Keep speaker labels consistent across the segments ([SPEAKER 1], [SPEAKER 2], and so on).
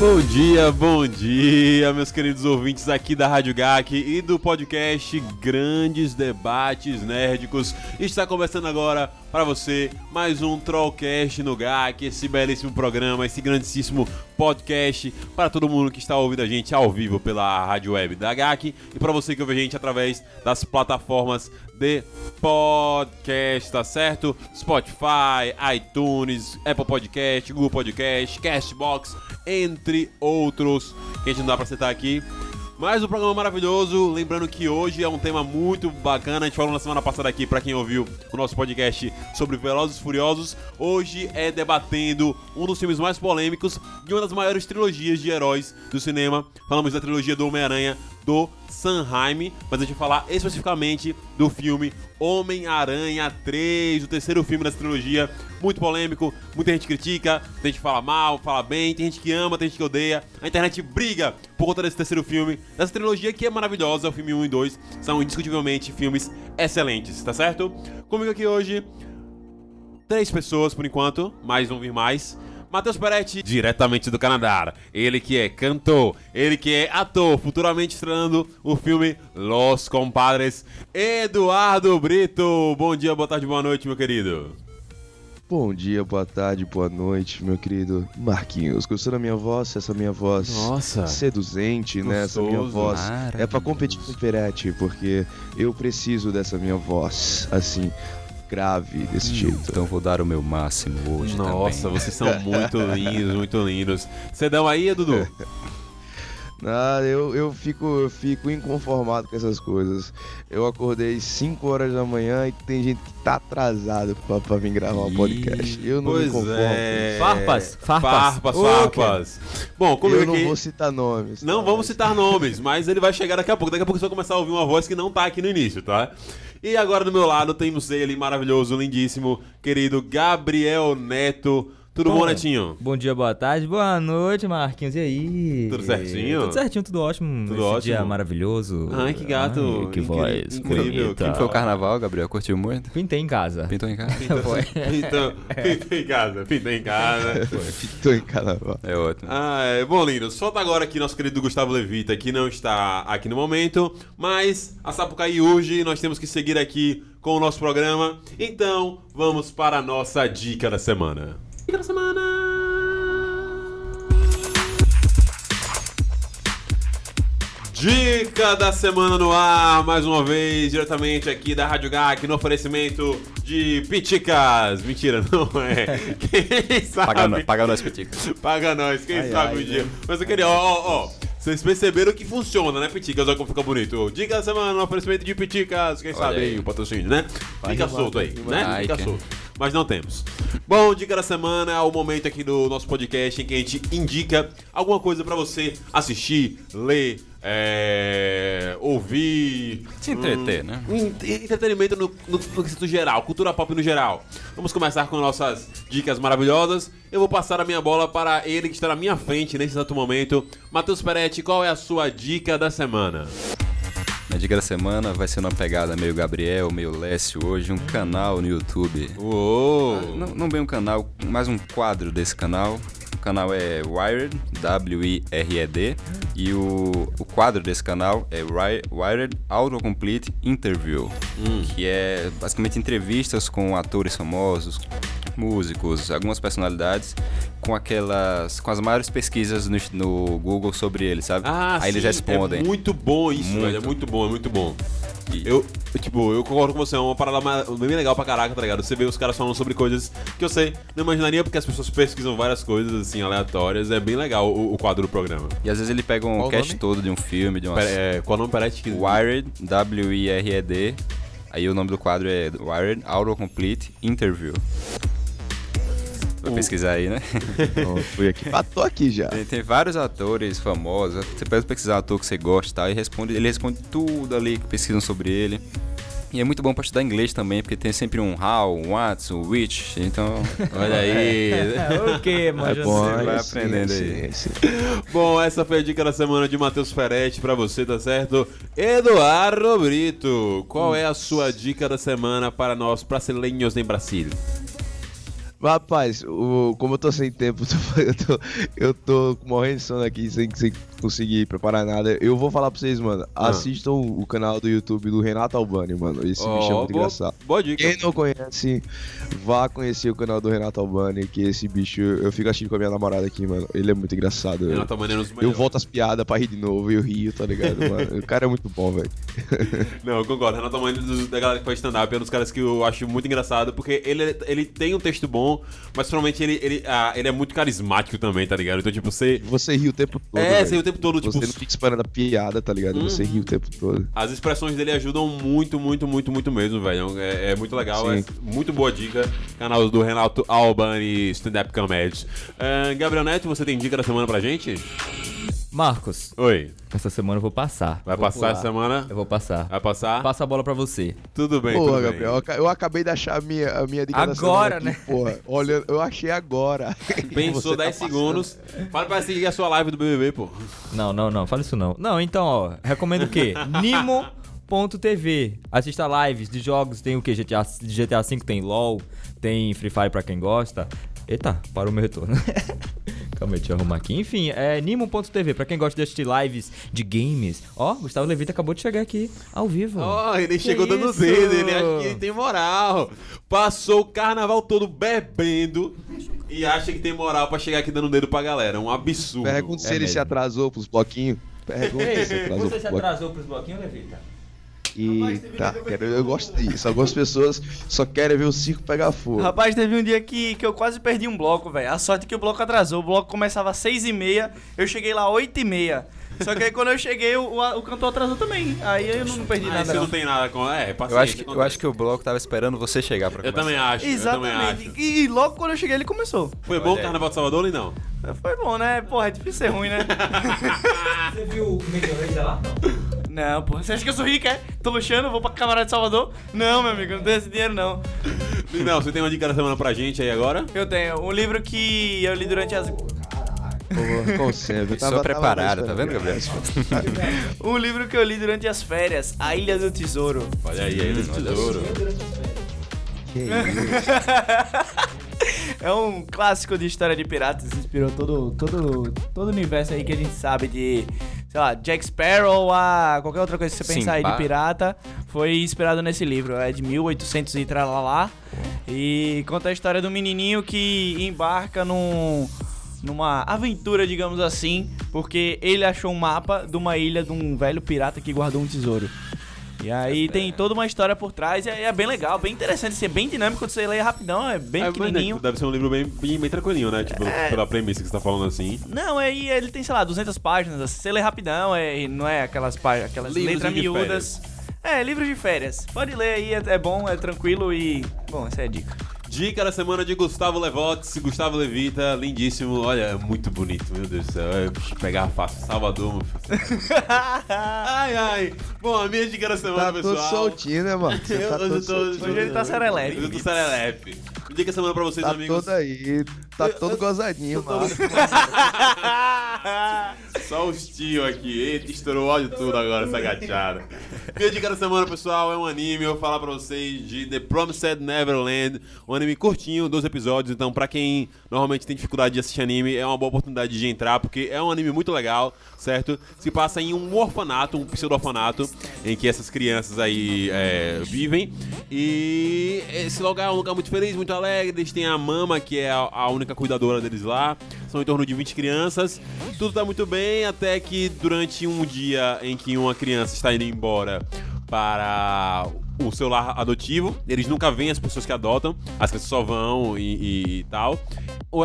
[SPEAKER 1] Bom dia, bom dia, meus queridos ouvintes aqui da Rádio GAC e do podcast Grandes Debates Nerdicos. Está começando agora para você mais um Trollcast no GAC, esse belíssimo programa, esse grandíssimo podcast para todo mundo que está ouvindo a gente ao vivo pela rádio web da GAC e para você que ouve a gente através das plataformas de podcast, tá certo? Spotify, iTunes, Apple Podcast, Google Podcast, Castbox, entre outros que a gente não dá pra citar aqui. Mais um programa maravilhoso. Lembrando que hoje é um tema muito bacana. A gente falou na semana passada aqui, para quem ouviu o nosso podcast sobre Velozes e Furiosos. Hoje é debatendo um dos filmes mais polêmicos de uma das maiores trilogias de heróis do cinema. Falamos da trilogia do Homem-Aranha do Sanheim, mas a gente vai falar especificamente do filme Homem-Aranha 3, o terceiro filme dessa trilogia, muito polêmico, muita gente critica, tem gente que fala mal, fala bem, tem gente que ama, tem gente que odeia. A internet briga por conta desse terceiro filme, dessa trilogia que é maravilhosa, o filme 1 e 2 são indiscutivelmente filmes excelentes, tá certo? Comigo aqui hoje, três pessoas por enquanto, mas vão vir mais. Matheus Peretti, diretamente do Canadá. Ele que é cantor, ele que é ator, futuramente estreando o filme Los Compadres. Eduardo Brito, bom dia, boa tarde, boa noite, meu querido.
[SPEAKER 2] Bom dia, boa tarde, boa noite, meu querido Marquinhos. Gostou da minha voz? Essa minha voz
[SPEAKER 1] Nossa.
[SPEAKER 2] seduzente, né? Essa minha
[SPEAKER 1] Gostoso.
[SPEAKER 2] voz é pra
[SPEAKER 3] Maravilhoso.
[SPEAKER 2] competir com o Peretti, porque eu preciso dessa minha voz, assim, grave, desse jeito.
[SPEAKER 3] Então vou dar o meu máximo hoje
[SPEAKER 1] Nossa,
[SPEAKER 3] também.
[SPEAKER 1] vocês são muito lindos, muito lindos. Cedão aí, Dudu?
[SPEAKER 2] Ah, eu, eu, fico, eu fico inconformado com essas coisas. Eu acordei 5 horas da manhã e tem gente que tá atrasado pra, pra vir gravar um podcast. Eu não
[SPEAKER 1] pois
[SPEAKER 2] me conformo.
[SPEAKER 1] é.
[SPEAKER 4] Farpas, farpas.
[SPEAKER 1] Farpas, farpas. Bom,
[SPEAKER 2] com isso.
[SPEAKER 1] comigo
[SPEAKER 2] Eu não
[SPEAKER 1] aqui...
[SPEAKER 2] vou citar nomes.
[SPEAKER 1] Não
[SPEAKER 2] tá?
[SPEAKER 1] vamos citar nomes, mas ele vai chegar daqui a pouco. Daqui a pouco você vai começar a ouvir uma voz que não tá aqui no início, tá? E agora do meu lado temos ele, maravilhoso, lindíssimo, querido Gabriel Neto. Tudo bom,
[SPEAKER 4] Bom,
[SPEAKER 1] Netinho?
[SPEAKER 4] Bom dia, boa tarde, boa noite, Marquinhos. E aí?
[SPEAKER 1] Tudo certinho?
[SPEAKER 4] Tudo certinho, tudo ótimo.
[SPEAKER 1] Tudo
[SPEAKER 4] Esse
[SPEAKER 1] ótimo?
[SPEAKER 4] dia maravilhoso.
[SPEAKER 1] Ai, que gato.
[SPEAKER 4] Ai, que voz.
[SPEAKER 1] incrível.
[SPEAKER 4] bonita.
[SPEAKER 3] Como foi o carnaval, Gabriel? Curtiu muito?
[SPEAKER 4] Pintei em casa.
[SPEAKER 3] Pintou em casa?
[SPEAKER 4] Foi.
[SPEAKER 1] Então, pinta em casa, pinta em casa.
[SPEAKER 2] Tô em carnaval.
[SPEAKER 3] É ótimo.
[SPEAKER 1] Ah, é. Bom, lindos, solta agora aqui nosso querido Gustavo Levita, que não está aqui no momento, mas a Sapucaí urge, nós temos que seguir aqui com o nosso programa. Então, vamos para a nossa dica da semana. Dica da semana! Dica da semana no ar, mais uma vez, diretamente aqui da Rádio GAC, no oferecimento de Piticas. Mentira, não é. Quem sabe?
[SPEAKER 3] Paga, no- paga nós, Petico.
[SPEAKER 1] Paga nós, quem
[SPEAKER 2] Ai,
[SPEAKER 1] sabe
[SPEAKER 2] ai,
[SPEAKER 1] um dia.
[SPEAKER 2] né?
[SPEAKER 1] Mas eu queria, ó, ó, ó. Vocês perceberam que funciona, né, Piticas? Olha como fica bonito. Dica da semana, no oferecimento de Piticas. Quem sabe aí o patrocínio, né? Fica solto aí, né? Fica solto. Mas não temos. Bom, dica da semana é o momento aqui do nosso podcast em que a gente indica alguma coisa pra você assistir, ler, é, ouvir.
[SPEAKER 3] Se entreter, né?
[SPEAKER 1] Hum, Entretenimento no, no, no quesito geral, cultura pop no geral. Vamos começar com nossas dicas maravilhosas. Eu vou passar a minha bola para ele que está na minha frente nesse exato momento. Matheus Peretti, qual é a sua dica da semana?
[SPEAKER 3] Minha dica da semana vai ser uma pegada meio Gabriel, meio Lécio hoje, um canal no YouTube.
[SPEAKER 1] Uou!
[SPEAKER 3] Não, não bem um canal, mais um quadro desse canal. O canal é Wired, W-I-R-E-D, e o, o quadro desse canal é Wi- Wired Autocomplete Interview, que é basicamente entrevistas com atores famosos, músicos, algumas personalidades com aquelas. com as maiores pesquisas no, no Google sobre eles, sabe?
[SPEAKER 1] Ah,
[SPEAKER 3] Aí eles
[SPEAKER 1] sim,
[SPEAKER 3] respondem.
[SPEAKER 1] É muito bom isso,
[SPEAKER 3] Muito.
[SPEAKER 1] velho. É muito bom, é muito bom. Eu, tipo, eu concordo com você, é uma parada bem legal pra caraca, tá ligado? Você vê os caras falando sobre coisas que eu sei, não imaginaria porque as pessoas pesquisam várias coisas, assim, aleatórias. É bem legal o, o quadro do programa.
[SPEAKER 3] E às vezes ele pega um
[SPEAKER 2] Qual o
[SPEAKER 3] cast
[SPEAKER 2] nome?
[SPEAKER 3] todo de um filme, de uma.
[SPEAKER 1] Pera, é, qual o nome? Peraí, que...
[SPEAKER 3] Wired, W-I-R-E-D. Aí o nome do quadro é Wired Autocomplete Interview. Vai
[SPEAKER 1] O-
[SPEAKER 3] pesquisar aí, né?
[SPEAKER 2] Pronto, fui aqui. Ah, tô aqui já.
[SPEAKER 3] Tem, tem vários atores famosos. Você pode pesquisar um ator que você gosta e tal, e responde, ele responde tudo ali que pesquisam sobre ele. E é muito bom pra estudar inglês também, porque tem sempre um how, um what, um which. Então,
[SPEAKER 1] Olha aí.
[SPEAKER 4] É, o que,
[SPEAKER 2] É
[SPEAKER 4] mano?
[SPEAKER 2] bom,
[SPEAKER 3] você vai
[SPEAKER 2] aí
[SPEAKER 3] aprendendo
[SPEAKER 2] sim,
[SPEAKER 3] aí.
[SPEAKER 2] sim, sim.
[SPEAKER 1] Bom, essa foi a dica da semana de Matheus Ferretti pra você, tá certo? Eduardo Brito, qual é a sua dica da semana para nós brasileiros em Brasil?
[SPEAKER 2] Rapaz, o, como eu tô sem tempo, eu tô, eu tô morrendo de sono aqui sem, sem conseguir preparar nada. Eu vou falar pra vocês, mano.
[SPEAKER 1] Ah.
[SPEAKER 2] Assistam o canal do YouTube do Renato Albani, mano. Esse bicho é muito
[SPEAKER 1] boa,
[SPEAKER 2] engraçado.
[SPEAKER 1] boa dica.
[SPEAKER 2] Quem não conhece, vá conhecer o canal do Renato Albani, que esse bicho, eu fico assistindo com a minha namorada aqui, mano. Ele é muito engraçado. Eu,
[SPEAKER 1] Renato Maneno, os
[SPEAKER 2] eu
[SPEAKER 1] melhores.
[SPEAKER 2] volto as piadas pra rir de novo e eu rio, tá ligado, mano? O cara é muito bom, velho.
[SPEAKER 1] Não, eu concordo. Renato Maneno, dos- da galera que faz stand-up, é um dos caras que eu acho muito engraçado, porque ele, ele tem um texto bom, mas provavelmente ele, ele, ah, ele é muito carismático também, tá ligado? Então, tipo, você.
[SPEAKER 2] Você ri o tempo todo.
[SPEAKER 1] É, você ri o tempo todo, tipo.
[SPEAKER 2] Você não fica esperando a piada, tá ligado? Você ri o tempo todo.
[SPEAKER 1] As expressões dele ajudam muito, muito, muito, muito mesmo, velho. É, é muito legal, é muito boa dica. Canal do Renato Albani Stand Up Comedy. Ah, Gabriel Neto, você tem dica da semana pra gente?
[SPEAKER 4] Marcos,
[SPEAKER 1] Oi.
[SPEAKER 4] essa semana eu vou passar.
[SPEAKER 1] Vai
[SPEAKER 4] Vou
[SPEAKER 1] passar
[SPEAKER 4] pular.
[SPEAKER 1] essa semana?
[SPEAKER 4] Eu vou passar.
[SPEAKER 1] Vai passar?
[SPEAKER 4] Passa a bola pra você.
[SPEAKER 1] Tudo bem,
[SPEAKER 2] Porra,
[SPEAKER 1] tudo bem.
[SPEAKER 2] Gabriel, eu aca- eu acabei de achar a minha, a minha dica da
[SPEAKER 4] Agora,
[SPEAKER 2] aqui, Porra, olha, eu achei agora.
[SPEAKER 1] Pensou
[SPEAKER 2] Você tá
[SPEAKER 1] 10
[SPEAKER 2] passando.
[SPEAKER 1] segundos. Fala pra seguir a sua live do BBB, pô.
[SPEAKER 4] Não, não, não, fala isso não. Não, então, ó, recomendo o quê? Nimo.tv. Assista lives de jogos, tem o quê? GTA, GTA V tem LoL, tem Free Fire pra quem gosta. Eita, parou meu retorno. Calma aí, deixa eu arrumar aqui. Enfim, é Nimo.tv, pra quem gosta de assistir lives de games. Ó, Gustavo Levita acabou de chegar aqui, ao vivo.
[SPEAKER 1] Ó, ele
[SPEAKER 4] Que
[SPEAKER 1] chegou dando
[SPEAKER 4] isso?
[SPEAKER 1] dedo, ele acha que ele tem moral. Passou o carnaval todo bebendo e acha que tem moral pra chegar aqui dando dedo pra galera. É um absurdo.
[SPEAKER 2] Pergunta se
[SPEAKER 4] É
[SPEAKER 2] ele se
[SPEAKER 4] mesmo.
[SPEAKER 2] atrasou pros bloquinhos. Pergunta se se atrasou
[SPEAKER 4] você se atrasou pros bloquinhos, Levita?
[SPEAKER 2] Eita, quero, eu gosto disso. Algumas pessoas só querem ver o circo pegar fogo.
[SPEAKER 5] Rapaz, teve um dia que, que eu quase perdi um bloco, velho. A sorte é que o bloco atrasou. O bloco começava às 6 e meia, eu cheguei lá às 8 e meia. Só que aí quando eu cheguei, o, o, cantor atrasou também. Aí eu não perdi
[SPEAKER 1] Ah,
[SPEAKER 5] nada
[SPEAKER 1] você
[SPEAKER 5] não.
[SPEAKER 1] tem nada com. É,
[SPEAKER 3] eu acho, que, eu acho que o bloco tava esperando você chegar pra
[SPEAKER 1] Eu
[SPEAKER 3] começar.
[SPEAKER 1] também acho. Eu também
[SPEAKER 5] Exatamente.
[SPEAKER 1] acho.
[SPEAKER 5] E, e logo quando eu cheguei, ele começou.
[SPEAKER 1] Foi bom o carnaval de Salvador ou não?
[SPEAKER 5] Foi bom, né? Porra, é difícil ser ruim, né?
[SPEAKER 4] Você viu o Lazer lá?
[SPEAKER 5] não, porra. Você acha que eu sou rico, é? Tô luxando, vou pra Camarada de Salvador? Não, meu amigo, não tenho esse dinheiro, não.
[SPEAKER 1] Não, você tem uma dica da semana pra gente aí agora?
[SPEAKER 5] Eu tenho um livro que eu li durante as...
[SPEAKER 2] Sempre. eu
[SPEAKER 3] Sou
[SPEAKER 2] tava-
[SPEAKER 3] preparado,
[SPEAKER 2] tava
[SPEAKER 3] tá vendo, Gabriel?
[SPEAKER 5] Um livro que eu li durante as férias, A Ilha do Tesouro.
[SPEAKER 1] Olha aí, aí do
[SPEAKER 3] olha
[SPEAKER 1] tesouro.
[SPEAKER 2] Que isso?
[SPEAKER 5] É um clássico de história de piratas, inspirou todo, todo, todo o universo aí que a gente sabe de, sei lá, Jack Sparrow a qualquer outra coisa que você pensar aí de pirata, foi inspirado nesse livro. É de 1800 e tralalá. E conta a história do menininho que embarca num, numa aventura, digamos assim, porque ele achou um mapa de uma ilha de um velho pirata que guardou um tesouro. E aí tem toda uma história por trás e é bem legal, bem interessante, assim, é bem dinâmico, você lê rapidão, é bem
[SPEAKER 1] É, né,
[SPEAKER 5] pequenininho.
[SPEAKER 1] deve ser um livro bem, bem, bem tranquilinho, né? Tipo, pela premissa que você tá falando assim.
[SPEAKER 5] Não, aí ele tem, sei lá, 200 páginas, assim, você lê rapidão, é, não é aquelas, pá- aquelas
[SPEAKER 1] Livros
[SPEAKER 5] letras miúdas. É, livros de férias. Pode ler aí, é, é bom, é tranquilo e... Bom, essa é a dica.
[SPEAKER 1] Dica da semana de Gustavo Levox, Gustavo Levita, lindíssimo. Olha, é muito bonito, meu Deus do céu. Puxa, pegar fácil, Salvador, meu filho. Ai, ai. Bom, a minha dica da semana,
[SPEAKER 2] Tá
[SPEAKER 1] pessoal.
[SPEAKER 2] soltinho, né, mano? Você
[SPEAKER 1] Eu-
[SPEAKER 2] tá
[SPEAKER 1] hoje eu tô-
[SPEAKER 2] soltinho.
[SPEAKER 5] Hoje ele tá serelepe.
[SPEAKER 1] Hoje eu tô serelepe. Dica da semana pra vocês,
[SPEAKER 2] Tá
[SPEAKER 1] amigos.
[SPEAKER 2] todo aí, tá todo gozadinho, mano.
[SPEAKER 1] Só os tio aqui. Eita, estourou o áudio tudo agora, essa gachada. Minha dica da semana, pessoal, é um anime. Eu vou falar pra vocês de The Promised Neverland. Um anime curtinho, 12 episódios. Então, pra quem normalmente tem dificuldade de assistir anime, é uma boa oportunidade de entrar, porque é um anime muito legal, certo? Se passa em um orfanato, um pseudo-orfanato, em que essas crianças aí é, vivem. E esse lugar é um lugar muito feliz, muito alegre. Eles têm a mama, que é a, a única cuidadora deles lá. São em torno de 20 crianças. Tudo tá muito bem, até que durante um dia em que uma criança está indo embora para o seu lar adotivo, eles nunca veem as pessoas que adotam, as crianças só vão e, e- e tal.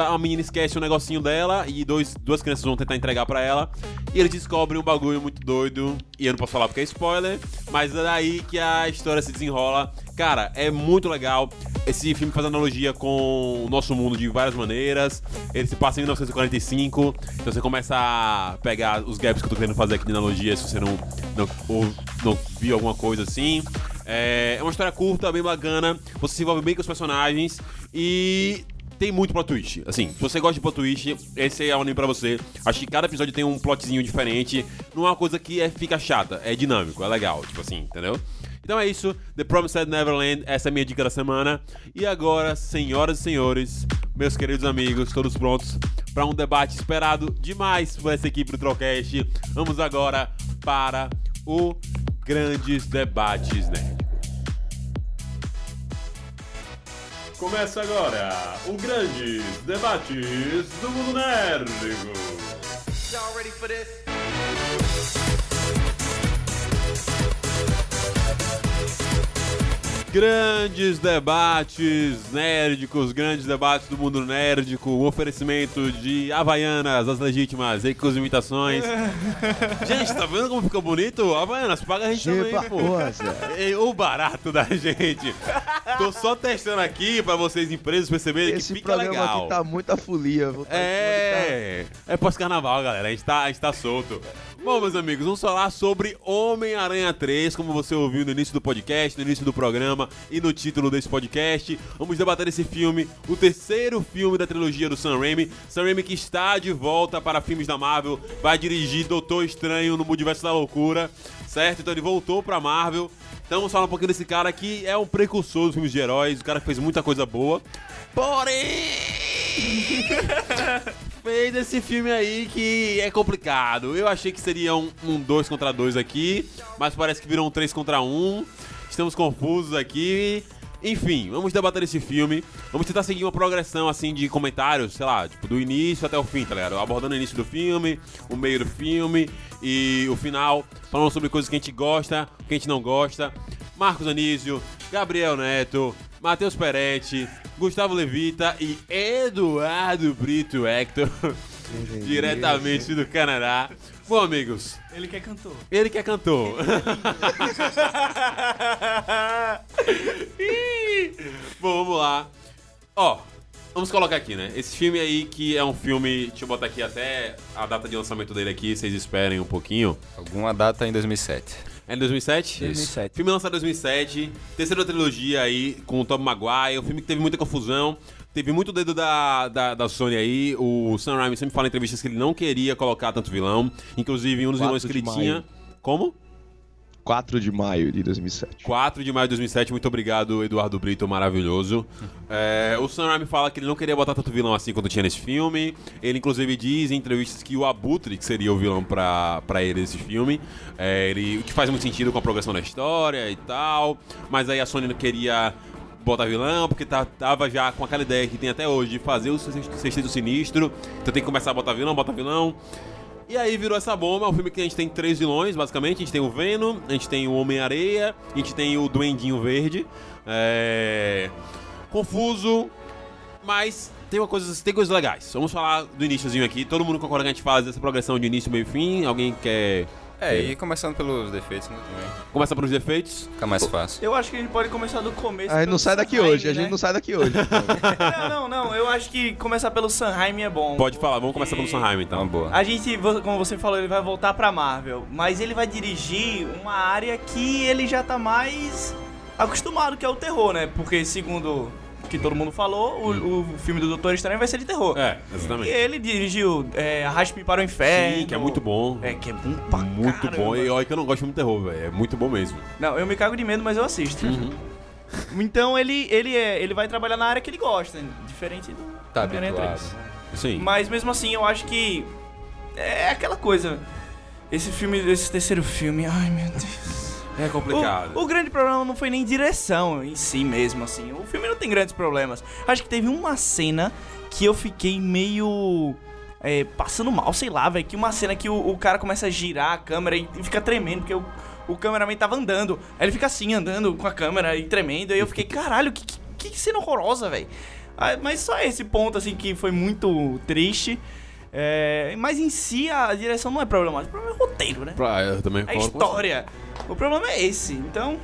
[SPEAKER 1] A menina esquece um negocinho dela e dois, duas crianças vão tentar entregar pra ela. E eles descobrem um bagulho muito doido. E eu não posso falar porque é spoiler, mas é daí que a história se desenrola. Cara, é muito legal. Esse filme faz analogia com o nosso mundo de várias maneiras. Ele se passa em 1945. Então você começa a pegar os gaps que eu tô querendo fazer aqui de analogia, se você não, não, ou não viu alguma coisa assim. É, é uma história curta, bem bacana. Você se envolve bem com os personagens. E tem muito plot twist. Assim, se você gosta de plot twist, esse é o anime pra você. Acho que cada episódio tem um plotzinho diferente. Não é uma coisa que é, fica chata, é dinâmico, é legal, tipo assim, entendeu? Então é isso, The Promised Neverland, essa é a minha dica da semana. E agora, senhoras e senhores, meus queridos amigos, todos prontos para um debate esperado demais por essa equipe do Trollcast. Vamos agora para o Grandes Debates Nerd. Começa agora o Grandes Debates do Mundo Nérdico. Grandes debates nerdicos, grandes debates do mundo nerdico, um oferecimento de Havaianas, as legítimas, e com as imitações. gente, tá vendo como ficou bonito? Havaianas, paga a gente também,
[SPEAKER 2] Tipo
[SPEAKER 1] pô. o barato da gente. Tô só testando aqui pra vocês, empresas, perceberem
[SPEAKER 2] Esse
[SPEAKER 1] que fica
[SPEAKER 2] programa
[SPEAKER 1] legal.
[SPEAKER 2] aqui tá muita folia. vou tá-
[SPEAKER 1] É, é pós-carnaval, galera. A gente, tá, a gente tá solto. Bom, meus amigos, vamos falar sobre Homem-Aranha 3, como você ouviu no início do podcast, no início do programa e no título desse podcast. Vamos debater esse filme, o terceiro filme da trilogia do Sam Raimi. Sam Raimi que está de volta para filmes da Marvel, vai dirigir Doutor Estranho no Multiverso da Loucura, certo? Então ele voltou pra Marvel. Então vamos falar um pouquinho desse cara que é um precursor dos filmes de heróis, o cara que fez muita coisa boa. Porém, fez esse filme aí que é complicado. Eu achei que seria um 2 contra 2 aqui, mas parece que virou um 3 contra 1. Um. Estamos confusos aqui. Enfim, vamos debater esse filme. Vamos tentar seguir uma progressão assim de comentários, sei lá, tipo, do início até o fim, tá ligado? Abordando o início do filme, o meio do filme e o final, falando sobre coisas que a gente gosta, que a gente não gosta. Marcos Anísio, Gabriel Neto, Matheus Peretti, Gustavo Levita e Eduardo Brito Hector, diretamente do Canadá. Bom, amigos,
[SPEAKER 5] Ele que é cantor.
[SPEAKER 1] ele que é cantor. Bom, vamos lá. Ó, vamos colocar aqui, né? Esse filme aí que é um filme. Deixa eu botar aqui até a data de lançamento dele aqui, vocês esperem um pouquinho.
[SPEAKER 3] Alguma data em 2007.
[SPEAKER 1] É em 2007?
[SPEAKER 5] 2007.
[SPEAKER 1] Filme lançado em 2007, terceira trilogia aí com o Tom Maguire, um filme que teve muita confusão, teve muito dedo da, da, da Sony aí, o Sam Raimi sempre fala em entrevistas que ele não queria colocar tanto vilão, inclusive um dos
[SPEAKER 2] 4
[SPEAKER 1] vilões que ele
[SPEAKER 2] de
[SPEAKER 1] tinha...
[SPEAKER 2] maio.
[SPEAKER 1] Como?
[SPEAKER 2] 4 de maio de 2007.
[SPEAKER 1] 4 de maio de 2007, muito obrigado, Eduardo Brito, maravilhoso. É, o Sam Raimi fala que ele não queria botar tanto vilão assim quando tinha nesse filme. Ele, inclusive, diz em entrevistas que o Abutre que seria o vilão pra, pra ele nesse filme. É, ele, o que faz muito sentido com a progressão da história e tal. Mas aí a Sony não queria botar vilão, porque tá- tava já com aquela ideia que tem até hoje de fazer o Sexteto Sexteto Sinistro. Então tem que começar a botar vilão, botar vilão. E aí virou essa bomba, é um filme que a gente tem três vilões, basicamente. A gente tem o Venom, a gente tem o Homem-Areia, a gente tem o Duendinho Verde. É... Confuso, mas tem, uma coisa, tem coisas legais. Vamos falar do iníciozinho aqui. Todo mundo concorda que a gente faz essa progressão de início, meio e fim. Alguém quer
[SPEAKER 3] É, e começando pelos defeitos, né, também.
[SPEAKER 1] começar pelos defeitos?
[SPEAKER 3] Fica mais fácil.
[SPEAKER 5] Eu acho que a gente pode começar do começo.
[SPEAKER 2] A gente
[SPEAKER 5] pelo
[SPEAKER 2] não sai daqui
[SPEAKER 5] Sanheim,
[SPEAKER 2] hoje, a
[SPEAKER 5] né?
[SPEAKER 2] gente não sai daqui hoje.
[SPEAKER 5] Não, não, não. Eu acho que começar pelo Sanheim é bom.
[SPEAKER 1] Pode falar, vamos começar pelo Sanheim
[SPEAKER 3] Então,
[SPEAKER 1] então.
[SPEAKER 3] boa.
[SPEAKER 5] A gente, vo- como você falou, ele vai voltar pra Marvel, mas ele vai dirigir uma área que ele já tá mais acostumado, que é o terror, né? Porque segundo que todo mundo falou, o, o filme do Doutor Estranho vai ser de terror.
[SPEAKER 1] É,
[SPEAKER 5] E
[SPEAKER 1] exatamente.
[SPEAKER 5] ele dirigiu é, Arraste-me para o Inferno.
[SPEAKER 1] Sim, que é muito bom.
[SPEAKER 5] É, que é bom pra
[SPEAKER 1] Muito
[SPEAKER 5] caramba.
[SPEAKER 1] bom. E olha que eu não gosto muito de terror, velho. É muito bom mesmo.
[SPEAKER 5] Não, eu me cago de medo, mas eu assisto.
[SPEAKER 1] Uhum.
[SPEAKER 5] Então ele, ele, é, ele vai trabalhar na área que ele gosta, diferente do
[SPEAKER 3] Tá
[SPEAKER 5] Homem-Aranha
[SPEAKER 3] habituado.
[SPEAKER 5] 3.
[SPEAKER 1] Sim.
[SPEAKER 5] Mas mesmo assim, eu acho que é aquela coisa. Esse filme, esse terceiro filme, ai meu Deus.
[SPEAKER 1] É complicado.
[SPEAKER 5] O, o grande problema não foi nem direção em si mesmo, assim. O filme não tem grandes problemas. Acho que teve uma cena que eu fiquei meio. é, passando mal, sei lá, velho. Que uma cena que o, o cara começa a girar a câmera e, e fica tremendo, porque o, o cameraman tava andando. Aí ele fica assim, andando com a câmera e tremendo. Aí eu fiquei, caralho, que, que, que cena horrorosa, velho. Ah, Mas só esse ponto, assim, que foi muito triste. É, mas em si a direção não é problemática. O problema é o roteiro, né?
[SPEAKER 1] Pra- eu também
[SPEAKER 5] A
[SPEAKER 1] concordo com você.
[SPEAKER 5] O problema é esse. Então,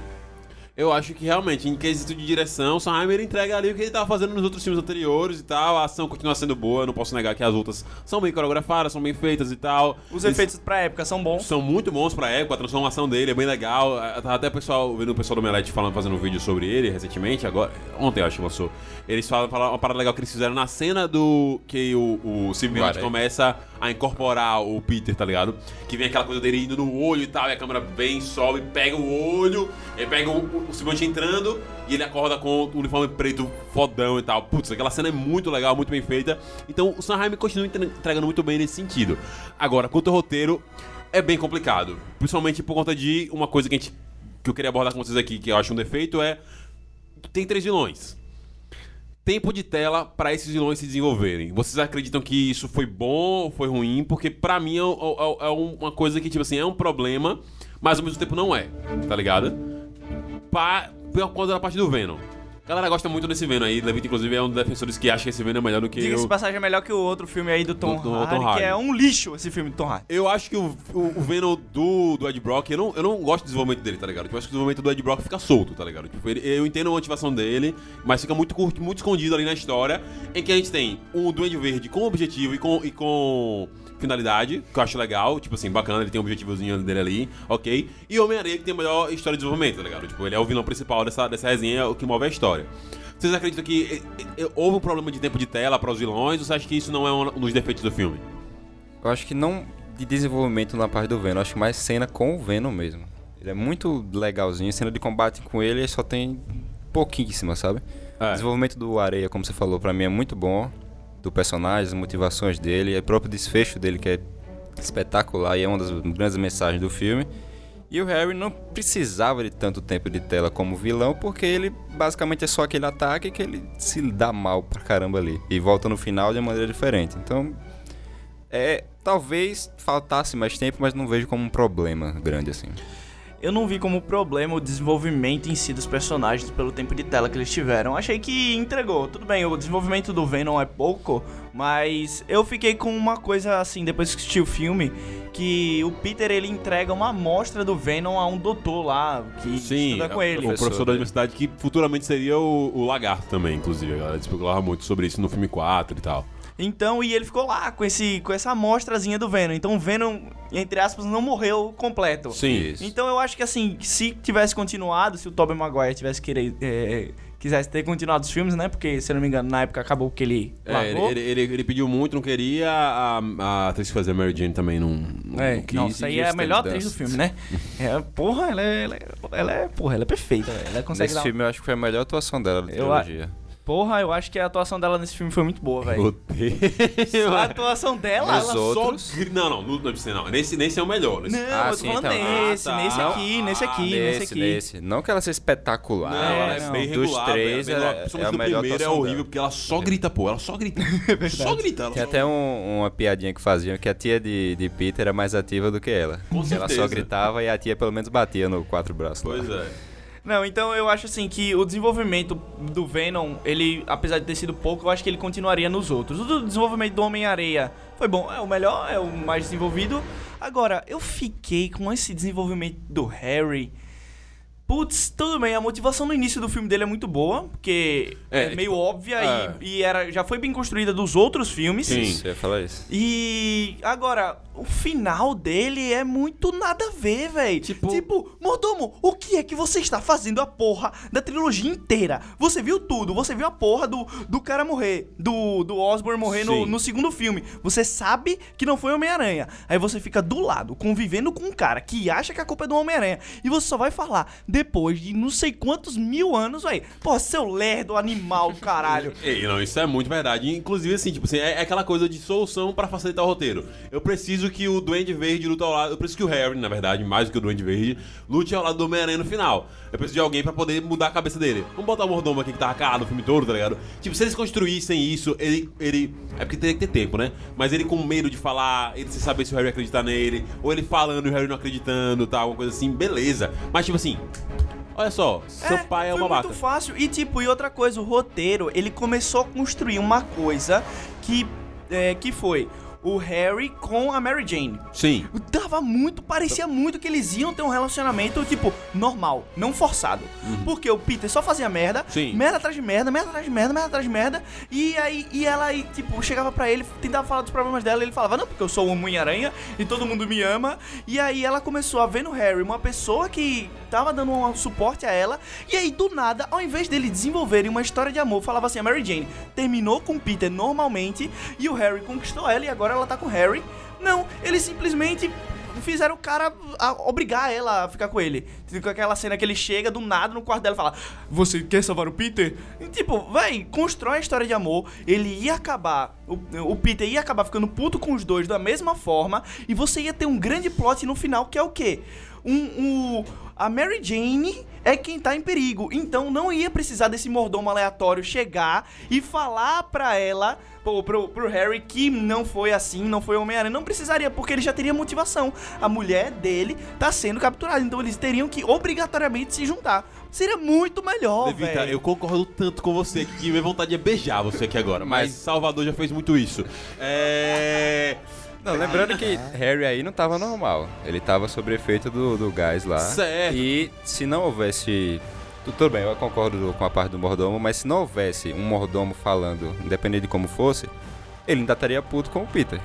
[SPEAKER 1] Eu acho que realmente, em quesito de direção, o ele entrega ali o que ele tava fazendo nos outros filmes anteriores e tal. A ação continua sendo boa, eu não posso negar que as lutas são bem coreografadas, são bem feitas e tal.
[SPEAKER 5] os
[SPEAKER 1] Eles
[SPEAKER 5] efeitos pra época são bons.
[SPEAKER 1] São muito bons pra época, a transformação dele é bem legal. Tava até o pessoal, vendo o pessoal do Melete falando, fazendo um vídeo sobre ele recentemente, agora, ontem eu acho que lançou. Eles falam, falam uma parada legal que eles fizeram na cena do que o, o simbionte começa a incorporar o Peter, tá ligado? Que vem aquela coisa dele indo no olho e tal, e a câmera vem, sobe, pega o olho, e pega o, o, simbionte entrando, e ele acorda com o uniforme preto fodão e tal. Putz, aquela cena é muito legal, muito bem feita. Então o Sam Raimi continua entre- entregando muito bem nesse sentido. Agora, quanto ao roteiro, é bem complicado. Principalmente por conta de uma coisa que, a gente, que eu queria abordar com vocês aqui, que eu acho um defeito, é. Tem três vilões. Tempo de tela pra esses vilões se desenvolverem. Vocês acreditam que isso foi bom ou foi ruim? Porque pra mim é, é- é uma coisa que, tipo assim, é um problema, mas ao mesmo tempo não é, tá ligado? Pa, por conta da parte do Venom. A galera gosta muito desse Venom aí. Levita, inclusive, é um dos defensores que acha que esse Venom é melhor do que
[SPEAKER 5] Diga-se
[SPEAKER 1] o...
[SPEAKER 5] de passagem, é melhor que o outro filme aí do Tom,
[SPEAKER 1] Do- do
[SPEAKER 5] Hardy,
[SPEAKER 1] Tom Hardy.
[SPEAKER 5] que é um lixo esse filme do Tom Hardy.
[SPEAKER 1] Eu acho que o, o, o Venom do, do Ed Brock, eu não, eu não gosto do desenvolvimento dele, tá ligado? Tipo, Eu acho que o desenvolvimento do Ed Brock fica solto, tá ligado? Tipo, ele- eu entendo a motivação dele, mas fica muito curto, muito escondido ali na história, em que a gente tem um Duende Verde com objetivo e com, e com finalidade, que eu acho legal, tipo assim, bacana, ele tem um objetivozinho dele ali, ok? E o Homem-Aranha que tem a melhor história de desenvolvimento, tá ligado? Tipo, ele é o vilão principal dessa, dessa resenha, o que move a história. Vocês acreditam que eh, eh, houve um problema de tempo de tela para os vilões, ou você acha que isso não é um dos defeitos do filme?
[SPEAKER 3] Eu acho que não de desenvolvimento na parte do Venom, eu acho que mais cena com o Venom mesmo. Ele é muito legalzinho, cena de combate com ele só tem pouquíssima, sabe?
[SPEAKER 1] É.
[SPEAKER 3] O desenvolvimento do Areia, como você falou, pra mim é muito bom. Do personagem, as motivações dele, o próprio desfecho dele que é espetacular e é uma das grandes mensagens do filme. E o Harry não precisava de tanto tempo de tela como vilão, porque ele basicamente é só aquele ataque que ele se dá mal pra caramba ali. E volta no final de uma maneira diferente. Então, é, talvez faltasse mais tempo, mas não vejo como um problema grande assim.
[SPEAKER 5] Eu não vi como problema o desenvolvimento em si dos personagens pelo tempo de tela que eles tiveram. Achei que entregou. Tudo bem, o desenvolvimento do Venom é pouco, mas eu fiquei com uma coisa assim, depois que assisti o filme, que o Peter ele entrega uma amostra do Venom a um doutor lá que
[SPEAKER 1] Sim,
[SPEAKER 5] estuda com
[SPEAKER 1] é-
[SPEAKER 5] ele.
[SPEAKER 1] o professor,
[SPEAKER 3] Professor
[SPEAKER 1] da universidade que futuramente seria o, o Lagarto também, inclusive. A galera especulava muito sobre isso no filme 4 e tal.
[SPEAKER 5] Então, e ele ficou lá com, esse, com essa amostrazinha do Venom. Então o Venom, entre aspas, não morreu completo.
[SPEAKER 1] Sim.
[SPEAKER 3] Isso.
[SPEAKER 5] Então eu acho que assim, se tivesse continuado, se o Tobey Maguire tivesse querer, é, quisesse ter continuado os filmes, né? Porque, se eu não me engano, na época acabou que ele
[SPEAKER 1] É, ele,
[SPEAKER 5] largou.
[SPEAKER 1] ele, ele- ele pediu muito, não queria. A, a atriz que fazia Mary Jane também não, não,
[SPEAKER 5] É,
[SPEAKER 1] não quis.
[SPEAKER 5] não, isso aí é a melhor atriz do filme, né? É, porra, ela é, ela, é, ela é- porra, ela é perfeita, ela consegue
[SPEAKER 3] Nesse
[SPEAKER 5] dar...
[SPEAKER 3] filme eu acho que foi a melhor atuação dela da
[SPEAKER 5] Eu a-
[SPEAKER 3] trilogia.
[SPEAKER 5] Porra, eu acho que a atuação dela nesse filme foi muito boa, velho.
[SPEAKER 1] Odeio.
[SPEAKER 5] A atuação dela,
[SPEAKER 3] Nos
[SPEAKER 5] ela...
[SPEAKER 3] outros-
[SPEAKER 1] Só Não, não, não, não, precisa, não. Nesse, nesse é o melhor. Nesse...
[SPEAKER 5] Não,
[SPEAKER 3] Ah,
[SPEAKER 5] eu tô
[SPEAKER 3] sim,
[SPEAKER 5] falando
[SPEAKER 3] então.
[SPEAKER 5] nesse,
[SPEAKER 1] Ah, tá.
[SPEAKER 5] nesse aqui, nesse aqui, nesse
[SPEAKER 3] nesse,
[SPEAKER 5] aqui.
[SPEAKER 3] nesse. Não que ela seja espetacular.
[SPEAKER 1] Não, ela é
[SPEAKER 5] não.
[SPEAKER 1] bem
[SPEAKER 3] Dos
[SPEAKER 1] regular.
[SPEAKER 3] três, ela é
[SPEAKER 1] Principalmente
[SPEAKER 3] a
[SPEAKER 1] do
[SPEAKER 3] melhor
[SPEAKER 1] primeiro é horrível,
[SPEAKER 3] dela.
[SPEAKER 1] porque ela só grita, pô. Ela só grita. só grita. Ela
[SPEAKER 3] Tem
[SPEAKER 1] só...
[SPEAKER 3] até um- uma piadinha que faziam que a tia de, de Peter era mais ativa do que ela.
[SPEAKER 1] Com
[SPEAKER 3] ela
[SPEAKER 1] certeza.
[SPEAKER 3] só gritava e a tia pelo menos batia no quatro braços. lá.
[SPEAKER 1] Pois é.
[SPEAKER 5] Não, então eu acho assim que o desenvolvimento do Venom, ele, apesar de ter sido pouco, eu acho que ele continuaria nos outros. O desenvolvimento do Homem-Areia foi bom, é o melhor, é o mais desenvolvido. Agora, eu fiquei com esse desenvolvimento do Harry. Putz, tudo bem, a motivação no início do filme dele é muito boa, porque é,
[SPEAKER 1] É,
[SPEAKER 5] meio
[SPEAKER 1] tipo,
[SPEAKER 5] óbvia
[SPEAKER 1] é.
[SPEAKER 5] e, e era, já foi bem construída dos outros filmes.
[SPEAKER 1] Sim.
[SPEAKER 3] Eu ia falar isso.
[SPEAKER 5] E agora, o final dele é muito nada a ver, velho.
[SPEAKER 1] Tipo-
[SPEAKER 5] tipo, Mordomo, o que é que você está fazendo a porra da trilogia inteira? Você viu tudo, você viu a porra do, do cara morrer, do, do Osborn morrer no, no segundo filme. Você sabe que não foi o Homem-Aranha. Aí você fica do lado, convivendo com um cara que acha que a culpa é do Homem-Aranha. E você só vai falar depois de não sei quantos mil anos, velho. Pô, seu lerdo animal, caralho.
[SPEAKER 1] Ei, não, isso é muito verdade. Inclusive, assim, tipo assim, é, é aquela coisa de solução pra facilitar o roteiro. Eu preciso que o Duende Verde lute ao lado. Eu preciso que o Harry, na verdade, mais do que o Duende Verde, lute ao lado do Homem-Aranha no final. Eu preciso de alguém pra poder mudar a cabeça dele. Vamos botar o mordomo aqui que tava calado o filme todo, tá ligado? Tipo, se eles construíssem isso, ele. ele é porque teria que ter tempo, né? Mas ele com medo de falar, ele sem saber se o Harry acreditar nele, ou ele falando e o Harry não acreditando, tal, alguma coisa assim, beleza. Mas, tipo assim. Olha só, seu pai é um
[SPEAKER 5] foi
[SPEAKER 1] babaca.
[SPEAKER 5] muito fácil. E tipo, e outra coisa, o roteiro, ele começou a construir uma coisa que, é, que foi o Harry com a Mary Jane.
[SPEAKER 1] Sim.
[SPEAKER 5] Dava muito, parecia muito que eles iam ter um relacionamento, tipo, normal, não forçado. Porque o Peter só fazia merda,
[SPEAKER 1] Uhum. Sim.
[SPEAKER 5] merda atrás de merda, merda atrás de merda, merda atrás de merda. E aí, e ela tipo, chegava pra ele, tentava falar dos problemas dela, e ele falava, não, porque eu sou o Homem-Aranha e todo mundo me ama. E aí ela começou a ver no Harry uma pessoa que tava dando um suporte a ela. E aí, do nada, ao invés dele desenvolverem uma história de amor, falava assim, a Mary Jane terminou com o Peter normalmente, e o Harry conquistou ela, e agora ela tá com o Harry. Não, eles simplesmente fizeram o cara a- obrigar ela a ficar com ele. Com aquela cena que ele chega do nada no quarto dela e fala: Você quer salvar o Peter? E, tipo, véi, constrói a história de amor. Ele ia acabar. O, o Peter ia acabar ficando puto com os dois da mesma forma. E você ia ter um grande plot no final que é o quê? Um. um a Mary Jane é quem tá em perigo. Então não ia precisar desse mordomo aleatório chegar e falar pra ela, pô, pro, pro Harry, que não foi assim, não foi Homem-Aranha. Não precisaria, porque ele já teria motivação. A mulher dele tá sendo capturada. Então eles teriam que obrigatoriamente se juntar. Seria muito melhor,
[SPEAKER 1] Levita,
[SPEAKER 5] velho.
[SPEAKER 1] eu concordo tanto com você que minha vontade é beijar você aqui agora. Mas- Salvador já fez muito isso. É.
[SPEAKER 3] Não, lembrando que Harry aí não tava normal. Ele tava sob efeito do, do gás lá.
[SPEAKER 1] Certo.
[SPEAKER 3] E se não houvesse. tu- Tudo bem, eu concordo com a parte do mordomo, mas se não houvesse um mordomo falando, independente de como fosse, ele ainda estaria puto com o Peter.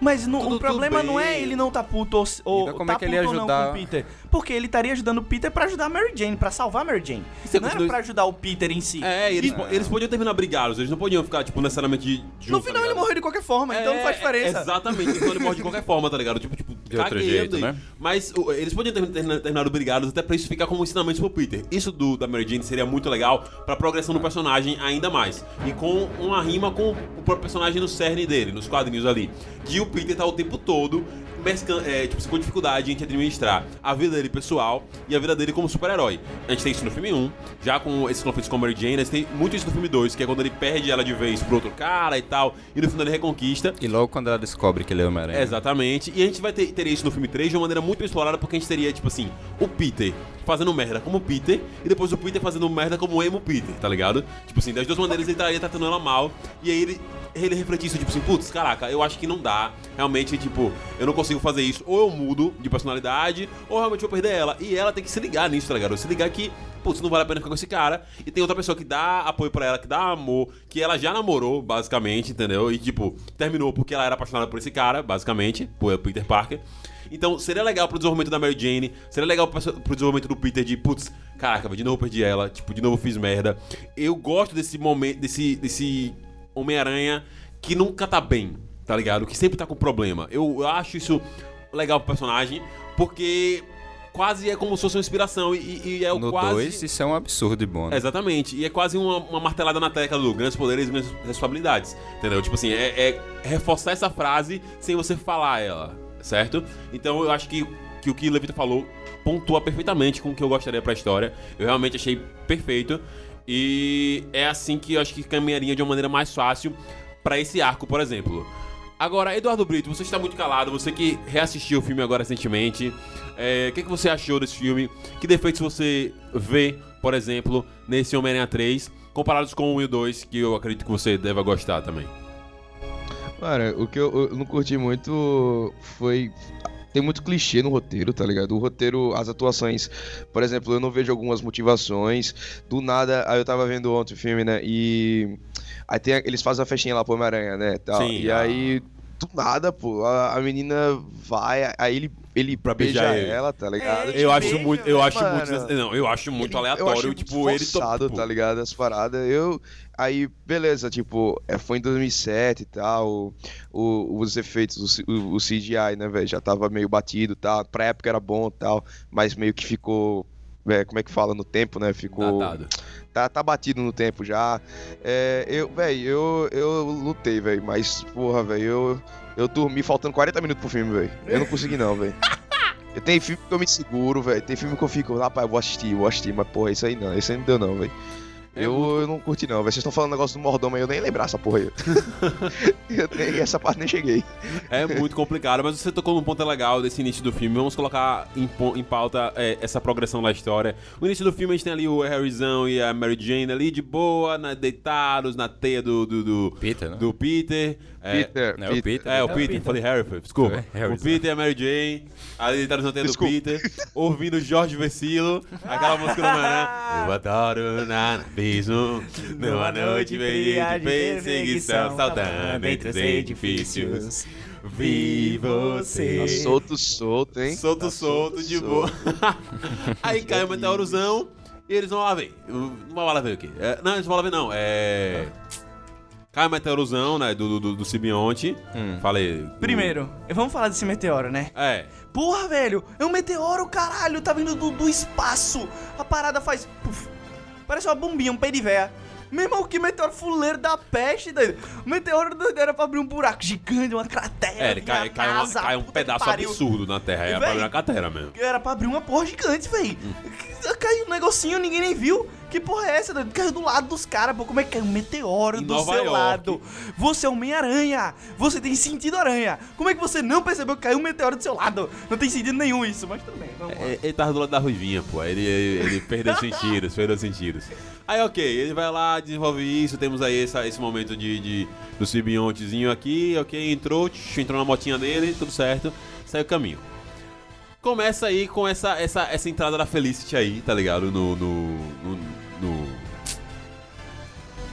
[SPEAKER 5] Mas no-
[SPEAKER 1] Tudo-
[SPEAKER 5] o problema não é ele não tá puto ou, ou
[SPEAKER 3] como
[SPEAKER 5] tá
[SPEAKER 3] é que ele ia
[SPEAKER 5] ou não
[SPEAKER 3] ajudar?
[SPEAKER 5] com o Peter. Porque ele estaria ajudando o Peter pra ajudar a Mary Jane, pra salvar a Mary Jane.
[SPEAKER 1] Você
[SPEAKER 5] não era pra ajudar o Peter em si.
[SPEAKER 1] É, e eles,
[SPEAKER 5] E-
[SPEAKER 1] eles podiam terminar brigados, eles não podiam ficar, tipo, necessariamente de junto,
[SPEAKER 5] No
[SPEAKER 1] tá
[SPEAKER 5] final ele
[SPEAKER 1] ligado?
[SPEAKER 5] morreu de qualquer forma, então não faz
[SPEAKER 1] É,
[SPEAKER 5] diferença.
[SPEAKER 1] Exatamente, então ele morre de qualquer forma, tá ligado? Tipo, tipo
[SPEAKER 3] De outro jeito, né?
[SPEAKER 1] Mas o- eles podiam ter, ter, terminado brigados até pra isso ficar como ensinamento pro Peter. Isso do, da Mary Jane seria muito legal pra progressão do personagem ainda mais. E com uma rima com o próprio personagem no cerne dele, nos quadrinhos ali. Que o Peter tá o tempo todo mesclan- é, tipo, com dificuldade em administrar a vida dele pessoal e a vida dele como super-herói. A gente tem isso no filme 1, já com esses conflitos com a Mary Jane, a gente tem muito isso no filme 2, que é quando ele perde ela de vez pro outro cara e tal, e no final ele reconquista.
[SPEAKER 3] E logo quando ela descobre que ele é Homem-Aranha.
[SPEAKER 1] Exatamente. E a gente vai ter, ter isso no filme 3 de uma maneira muito explorada, porque a gente teria, tipo assim, o Peter fazendo merda como Peter, e depois o Peter fazendo merda como emo Peter, tá ligado? Tipo assim, das duas maneiras ele estaria tratando ela mal, e aí ele, ele refletir isso, tipo assim, putz, caraca, eu acho que não dá. Realmente, tipo, eu não consigo fazer isso. Ou eu mudo de personalidade, ou realmente vou perder ela. E ela tem que se ligar nisso, tá ligado? Se ligar que, putz, não vale a pena ficar com esse cara. E tem outra pessoa que dá apoio pra ela, que dá amor, que ela já namorou, basicamente, entendeu? E, tipo, terminou porque ela era apaixonada por esse cara, basicamente, por Peter Parker. Então, seria legal pro desenvolvimento da Mary Jane, seria legal pro desenvolvimento do Peter de, putz, caraca, de novo perdi ela, tipo, de novo fiz merda. Eu gosto desse momento, desse, desse Homem-Aranha que nunca tá bem, tá ligado? Que sempre tá com problema. Eu, eu acho isso legal pro personagem, porque quase é como se fosse uma inspiração e, e- e é o
[SPEAKER 3] No
[SPEAKER 1] quase...
[SPEAKER 3] 2, isso é um absurdo de bom. né?
[SPEAKER 1] Exatamente. E é quase uma, uma martelada na tecla do grandes poderes e grandes responsabilidades. Entendeu? Tipo assim, é, é reforçar essa frase sem você falar ela, certo? Então eu acho que, que o que Levita falou pontua perfeitamente com o que eu gostaria pra história. Eu realmente achei perfeito. E é assim que eu acho que caminharia de uma maneira mais fácil pra esse arco, por exemplo. Agora, Eduardo Brito, você está muito calado, você que reassistiu o filme agora recentemente. é, O que, que você achou desse filme? Que defeitos você vê, por exemplo, nesse Homem-Aranha 3, comparados com o 1 e o 2, que eu acredito que você deva gostar também?
[SPEAKER 2] Cara, o que eu, eu não curti muito foi tem muito clichê no roteiro, tá ligado? O roteiro, as atuações, por exemplo, eu não vejo algumas motivações. Do nada, aí eu tava vendo ontem o filme, né? E aí tem, eles fazem a festinha lá pro Homem-Aranha, né? Tal.
[SPEAKER 1] Sim,
[SPEAKER 2] e aí, do nada, pô, a, a menina vai, aí ele, ele
[SPEAKER 1] Pra
[SPEAKER 2] beija
[SPEAKER 1] beijar ele.
[SPEAKER 2] ela, tá ligado?
[SPEAKER 5] É,
[SPEAKER 1] Eu acho muito, eu acho
[SPEAKER 2] mano.
[SPEAKER 1] muito, não, eu acho muito
[SPEAKER 2] Ele- eu
[SPEAKER 1] aleatório,
[SPEAKER 2] acho muito
[SPEAKER 1] tipo, ele
[SPEAKER 2] forçado,
[SPEAKER 1] to-
[SPEAKER 2] tá ligado? As paradas. Eu. Aí, beleza, tipo, é, foi em 2007 e tal. O, os efeitos, o, o, o CGI, né, velho? Já tava meio batido e tal. Pra época era bom e tal. Mas meio que ficou. é, como é que fala no tempo, né? Ficou.
[SPEAKER 1] datado.
[SPEAKER 2] Tá, tá batido no tempo já. É, eu, velho, eu, eu lutei, velho. Mas, porra, velho, eu, eu dormi faltando 40 minutos pro filme, velho. Eu não consegui, não, velho. Eu tenho filme que eu me seguro, velho. Tem filme que eu fico, rapaz, eu vou assistir, vou assistir, mas porra, isso aí não, isso aí não deu não, velho.
[SPEAKER 1] É
[SPEAKER 2] eu, eu não curti não. Vocês estão falando negócio do mordomo aí, eu nem lembrar essa porra aí. eu nem, essa parte nem cheguei.
[SPEAKER 1] É muito complicado, mas você tocou num ponto legal desse início do filme. Vamos colocar em, em pauta é, essa progressão da história. O início do filme a gente tem ali o Harryzão e a Mary Jane ali de boa, na- deitados na teia do, do, do,
[SPEAKER 3] Peter, né?
[SPEAKER 1] do Peter. É,
[SPEAKER 2] Peter,
[SPEAKER 3] Não, o Peter.
[SPEAKER 1] É, o
[SPEAKER 5] É o
[SPEAKER 1] Peter,
[SPEAKER 5] Peter.
[SPEAKER 1] falei Harry, foi, desculpa.
[SPEAKER 3] É, Harry,
[SPEAKER 1] o Peter e a Mary Jane, ali deitados na teia do. Peter, ouvindo Jorge Versilo, aquela música do Homem-Aranha. Eu adoro na abismo, numa noite meia de perseguição, saltando entre os edifícios. Vi você.
[SPEAKER 2] Tá solto, solto, hein?
[SPEAKER 1] Solto,
[SPEAKER 2] Tá
[SPEAKER 1] solto, de boa. Aí cai o meteorozão e eles vão lá ver. Não vão lá ver o quê? É, não, eles vão lá ver não. É. Cai o meteorozão, né? Do, do, do Sibionte.
[SPEAKER 3] Hum.
[SPEAKER 1] Falei.
[SPEAKER 5] Primeiro, vamos falar desse meteoro, né?
[SPEAKER 1] É.
[SPEAKER 5] Porra, velho, é um meteoro, caralho, tá vindo do, do espaço. A parada faz. puf, parece uma bombinha, um pé de véia. Meu irmão, que meteoro fuleiro da peste, doido. O meteoro doido, era pra abrir um buraco gigante, uma cratera.
[SPEAKER 1] É, ele cai, cai, uma- cai um pedaço absurdo na Terra. É
[SPEAKER 5] Véi.
[SPEAKER 1] pra abrir uma cratera mesmo.
[SPEAKER 5] Era pra abrir uma porra gigante, véi. Caiu um negocinho, ninguém nem viu. Que porra é essa? doido? Caiu do lado dos caras, pô. Como é que caiu um meteoro
[SPEAKER 1] Em
[SPEAKER 5] do
[SPEAKER 1] Nova
[SPEAKER 5] seu
[SPEAKER 1] York.
[SPEAKER 5] lado? Você é Homem-Aranha. Você tem sentido aranha. Como é que você não percebeu que caiu um meteoro do seu lado? Não tem sentido nenhum isso, mas tudo bem.
[SPEAKER 1] É, Ele tava do lado da Ruivinha, pô. Ele, ele, ele perdeu os sentidos, perdeu os sentidos. Aí, ok, ele vai lá, desenvolve isso. Temos aí essa- esse momento de, de- do simbiontezinho aqui, ok, entrou, tch, entrou na motinha dele, tudo certo, saiu o caminho. Começa aí com essa, essa, essa entrada da Felicity aí, tá ligado? No, no, no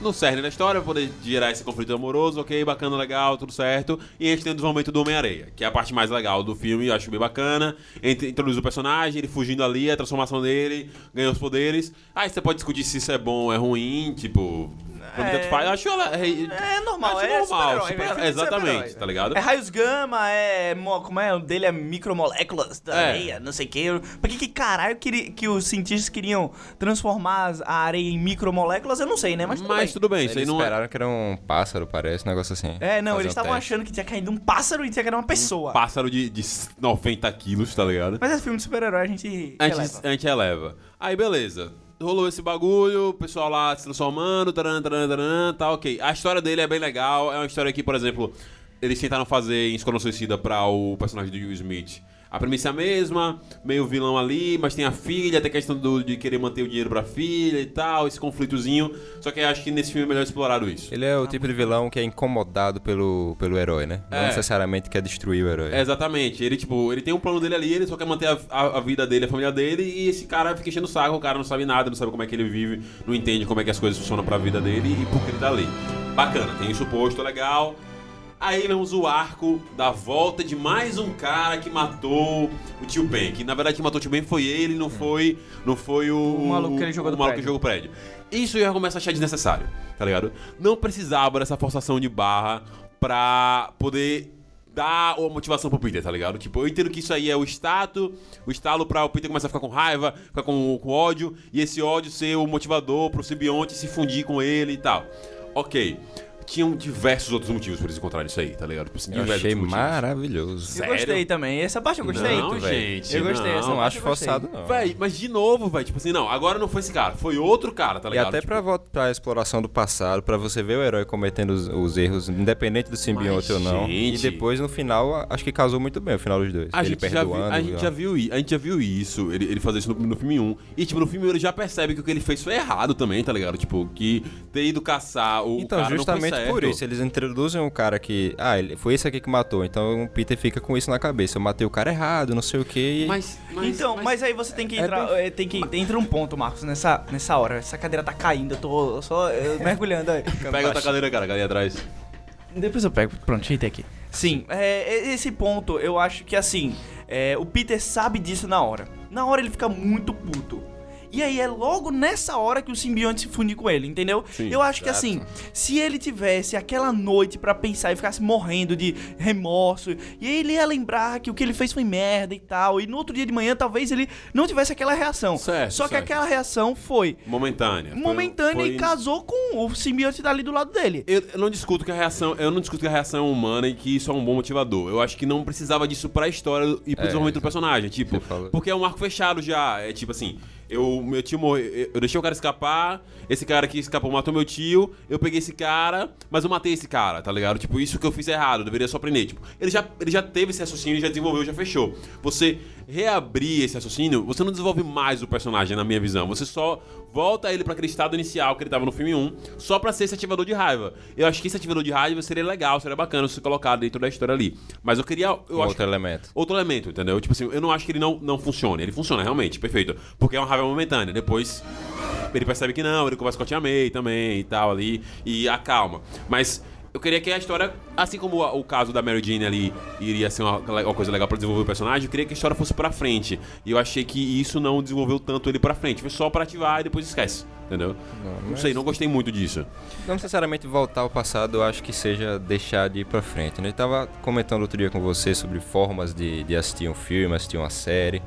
[SPEAKER 1] no cerne da história, pra poder gerar esse conflito amoroso, ok, bacana, legal, tudo certo. E a gente tem o desenvolvimento do Homem-Areia, que é a parte mais legal do filme, eu acho bem bacana. Introduz o personagem, ele fugindo ali, a transformação dele, ganha os poderes. Aí você pode discutir se isso é bom ou é ruim, tipo. Pra mim, tanto
[SPEAKER 5] É.
[SPEAKER 1] faz. Eu acho ela.
[SPEAKER 5] É normal,
[SPEAKER 1] acho
[SPEAKER 5] é
[SPEAKER 1] normal. super-
[SPEAKER 5] filme de
[SPEAKER 1] exatamente,
[SPEAKER 5] super-herói.
[SPEAKER 1] tá ligado?
[SPEAKER 5] É raios gama, é. mo- Como é? O dele é micromoléculas da
[SPEAKER 1] É.
[SPEAKER 5] areia, não sei o que. Por que, que caralho queria, que os cientistas queriam transformar a areia em micromoléculas? Eu não sei, né? Mas tudo
[SPEAKER 1] Mas
[SPEAKER 5] bem.
[SPEAKER 1] tudo bem, isso aí
[SPEAKER 3] Eles
[SPEAKER 1] não é.
[SPEAKER 3] esperaram que era um pássaro, parece, um negócio assim.
[SPEAKER 5] É, não, eles
[SPEAKER 3] um
[SPEAKER 5] estavam
[SPEAKER 3] teste.
[SPEAKER 5] achando que tinha caído um pássaro e tinha caído uma pessoa.
[SPEAKER 1] Pássaro de, de 90 quilos, tá ligado?
[SPEAKER 5] Mas esse filme de super-herói a gente.
[SPEAKER 1] A gente,
[SPEAKER 5] releva.
[SPEAKER 1] a gente releva. Aí, beleza. Rolou esse bagulho, o pessoal lá se transformando, taran, taran, taran, tá ok. A história dele é bem legal. É uma história que, por exemplo, eles tentaram fazer em Esquadrão Suicida pra o personagem do Will Smith. A premissa é a mesma, meio vilão ali, mas tem a filha, tem a questão do- de querer manter o dinheiro pra filha e tal, esse conflitozinho. Só que acho que nesse filme é melhor explorado isso.
[SPEAKER 3] Ele é o tipo de vilão que é incomodado pelo, pelo herói, né? Não
[SPEAKER 1] É.
[SPEAKER 3] necessariamente quer destruir o herói.
[SPEAKER 1] É, exatamente. Ele, tipo, ele tem um plano dele ali, ele só quer manter a, a- a vida dele, a família dele, e esse cara fica enchendo o saco, o cara não sabe nada, não sabe como é que ele vive, não entende como é que as coisas funcionam pra vida dele e por que ele tá ali. Bacana, tem isso posto, legal. Aí vemos o arco da volta de mais um cara que matou o tio Ben. Que na verdade quem matou o tio Ben foi ele, não foi, não foi o,
[SPEAKER 5] O maluco que ele jogou
[SPEAKER 1] o
[SPEAKER 5] do
[SPEAKER 1] maluco que
[SPEAKER 5] prédio.
[SPEAKER 1] jogou o prédio. Isso eu já começo a achar desnecessário, tá ligado? Não precisava dessa forçação de barra pra poder dar uma motivação pro Peter, tá ligado? Tipo, eu entendo que isso aí é o status, o estalo pra o Peter começar a ficar com raiva, ficar com, com ódio, e esse ódio ser o motivador pro simbionte se fundir com ele e tal. Ok. Tinham diversos outros motivos pra eles encontrarem isso aí, tá ligado? Tipo,
[SPEAKER 3] Eu
[SPEAKER 1] diversos
[SPEAKER 3] achei
[SPEAKER 1] motivos.
[SPEAKER 3] maravilhoso.
[SPEAKER 1] Sério?
[SPEAKER 5] Eu gostei também. Essa parte eu gostei.
[SPEAKER 1] Não, gente.
[SPEAKER 5] Eu gostei,
[SPEAKER 1] não.
[SPEAKER 5] essa
[SPEAKER 3] Não
[SPEAKER 5] parte
[SPEAKER 3] acho
[SPEAKER 5] eu gostei.
[SPEAKER 3] forçado, não.
[SPEAKER 1] Véi, mas de novo, velho, tipo assim, não, agora não foi esse cara, foi outro cara, tá
[SPEAKER 3] E
[SPEAKER 1] ligado?
[SPEAKER 3] até
[SPEAKER 1] Tipo,
[SPEAKER 3] pra, volta, pra exploração do passado, pra você ver o herói cometendo os, os erros, independente do simbionte ou não.
[SPEAKER 1] gente-
[SPEAKER 3] E depois, no final, a- acho que casou muito bem o final dos dois.
[SPEAKER 1] A
[SPEAKER 3] Ele
[SPEAKER 1] gente, já viu,
[SPEAKER 3] perdoando.
[SPEAKER 1] a, gente já viu, i- a gente já viu isso, ele, ele fazer isso no, no filme 1. E, tipo, no filme 1 ele já percebe que o que ele fez foi errado também, tá ligado? Tipo, que ter ido caçar o
[SPEAKER 3] Então,
[SPEAKER 1] cara não foi
[SPEAKER 3] justamente
[SPEAKER 1] certo.
[SPEAKER 3] por isso. Eles introduzem um cara que. Ah, ele, foi esse aqui que matou. Então o Peter fica com isso na cabeça. Eu matei o cara errado, não sei o quê.
[SPEAKER 1] Mas, mas,
[SPEAKER 5] então, mas, aí você tem que
[SPEAKER 3] é
[SPEAKER 5] entrar. é, tem que entra um ponto, Marcos, nessa, nessa hora. Essa cadeira tá caindo, eu tô só eu mergulhando aí.
[SPEAKER 1] Pega outra cadeira, cara, cadeira atrás.
[SPEAKER 5] Depois eu pego. Pronto, ajeitei aqui. Sim, é, esse ponto eu acho que assim, é, o Peter sabe disso na hora. Na hora ele fica muito puto. E aí é logo nessa hora que o simbionte se funde com ele, entendeu?
[SPEAKER 1] Sim,
[SPEAKER 5] eu acho que assim, se ele tivesse aquela noite pra pensar e ficasse morrendo de remorso, e aí ele ia lembrar que o que ele fez foi merda e tal, e no outro dia de manhã talvez ele não tivesse aquela reação.
[SPEAKER 1] Certo,
[SPEAKER 5] Só que
[SPEAKER 1] certo.
[SPEAKER 5] aquela reação foi
[SPEAKER 1] Momentânea. Foi-
[SPEAKER 5] momentânea
[SPEAKER 1] foi-
[SPEAKER 5] e casou com o simbionte dali do lado dele.
[SPEAKER 1] Eu, eu não discuto que a reação, eu não discuto que a reação é humana e que isso é um bom motivador. Eu acho que não precisava disso pra história e pro
[SPEAKER 3] É,
[SPEAKER 1] desenvolvimento do personagem, tipo, porque é um arco fechado já, é tipo assim, eu meu tio morreu, eu- deixei o cara escapar, esse cara que escapou matou meu tio, eu peguei esse cara, mas eu matei esse cara, tá ligado? Tipo, isso que eu fiz errado, eu deveria só prender, tipo, ele já ele já teve esse raciocínio, já desenvolveu, já fechou. Você reabrir esse raciocínio, você não desenvolve mais o personagem na minha visão, você só volta ele pra aquele estado inicial que ele tava no filme 1, só pra ser esse ativador de raiva. Eu acho que esse ativador de raiva seria legal, seria bacana se colocar dentro da história ali. Mas eu queria. Eu
[SPEAKER 3] Um
[SPEAKER 1] acho,
[SPEAKER 3] outro elemento.
[SPEAKER 1] outro elemento, entendeu? Tipo assim, eu não acho que ele não, não funcione. Ele funciona realmente, perfeito. Porque é uma raiva momentânea. Depois ele percebe que não, ele conversa com a Tia May também e tal ali, e acalma. Mas eu queria que a história, assim como o, caso da Mary Jane ali iria ser uma, uma coisa legal pra desenvolver o personagem, eu queria que a história fosse pra frente. E eu achei que isso não desenvolveu tanto ele pra frente. Foi só pra ativar e depois esquece, entendeu? Não, sei, não gostei muito disso.
[SPEAKER 3] Não necessariamente voltar ao passado, eu acho que seja deixar de ir pra frente. né? Eu tava comentando outro dia com você sobre formas de, de assistir um filme, assistir uma série.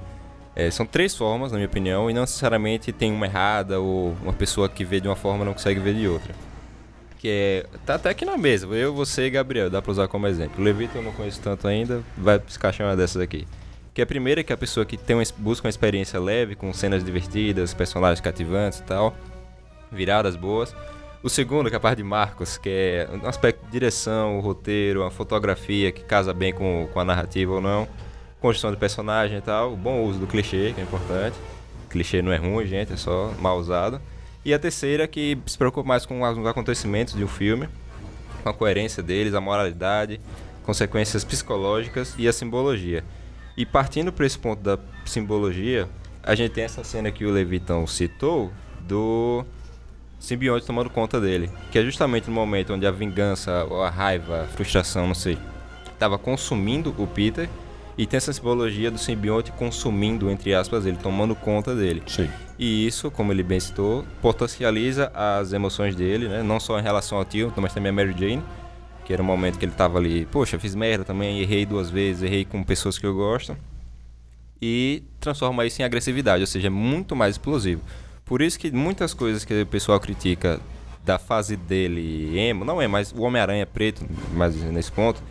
[SPEAKER 3] É, são três formas, na minha opinião, e não necessariamente tem uma errada ou uma pessoa que vê de uma forma não consegue ver de outra. Que é. Tá até aqui na mesa, eu, você e Gabriel, dá pra usar como exemplo. O Levito eu não conheço tanto ainda, vai encaixar uma dessas aqui. Que a primeira é que a pessoa que tem uma, busca uma experiência leve, com cenas divertidas, personagens cativantes e tal, viradas boas. O segundo, que é a parte de Marcos, que é um aspecto de direção, o roteiro, a fotografia que casa bem com, com a narrativa ou não, construção de personagem e tal, o bom uso do clichê, que é importante. Clichê não é ruim, gente, é só mal usado. E a terceira, que se preocupa mais com os acontecimentos de um filme, com a coerência deles, a moralidade, consequências psicológicas e a simbologia. E partindo para esse ponto da simbologia, a gente tem essa cena que o Levitão citou do simbionte tomando conta dele, que é justamente no momento onde a vingança, ou a raiva, a frustração, não sei, estava consumindo o Peter e tem essa simbologia do simbionte consumindo, entre aspas, ele, tomando conta dele.
[SPEAKER 1] Sim.
[SPEAKER 3] E isso, como ele bem citou, potencializa as emoções dele, né? Não só em relação ao tio, mas também a Mary Jane, que era um momento que ele tava ali, poxa, fiz merda também, errei duas vezes, errei com pessoas que eu gosto. E transforma isso em agressividade, ou seja, é muito mais explosivo. Por isso que muitas coisas que o pessoal critica da fase dele emo, não é, mas o Homem-Aranha preto, mais nesse ponto,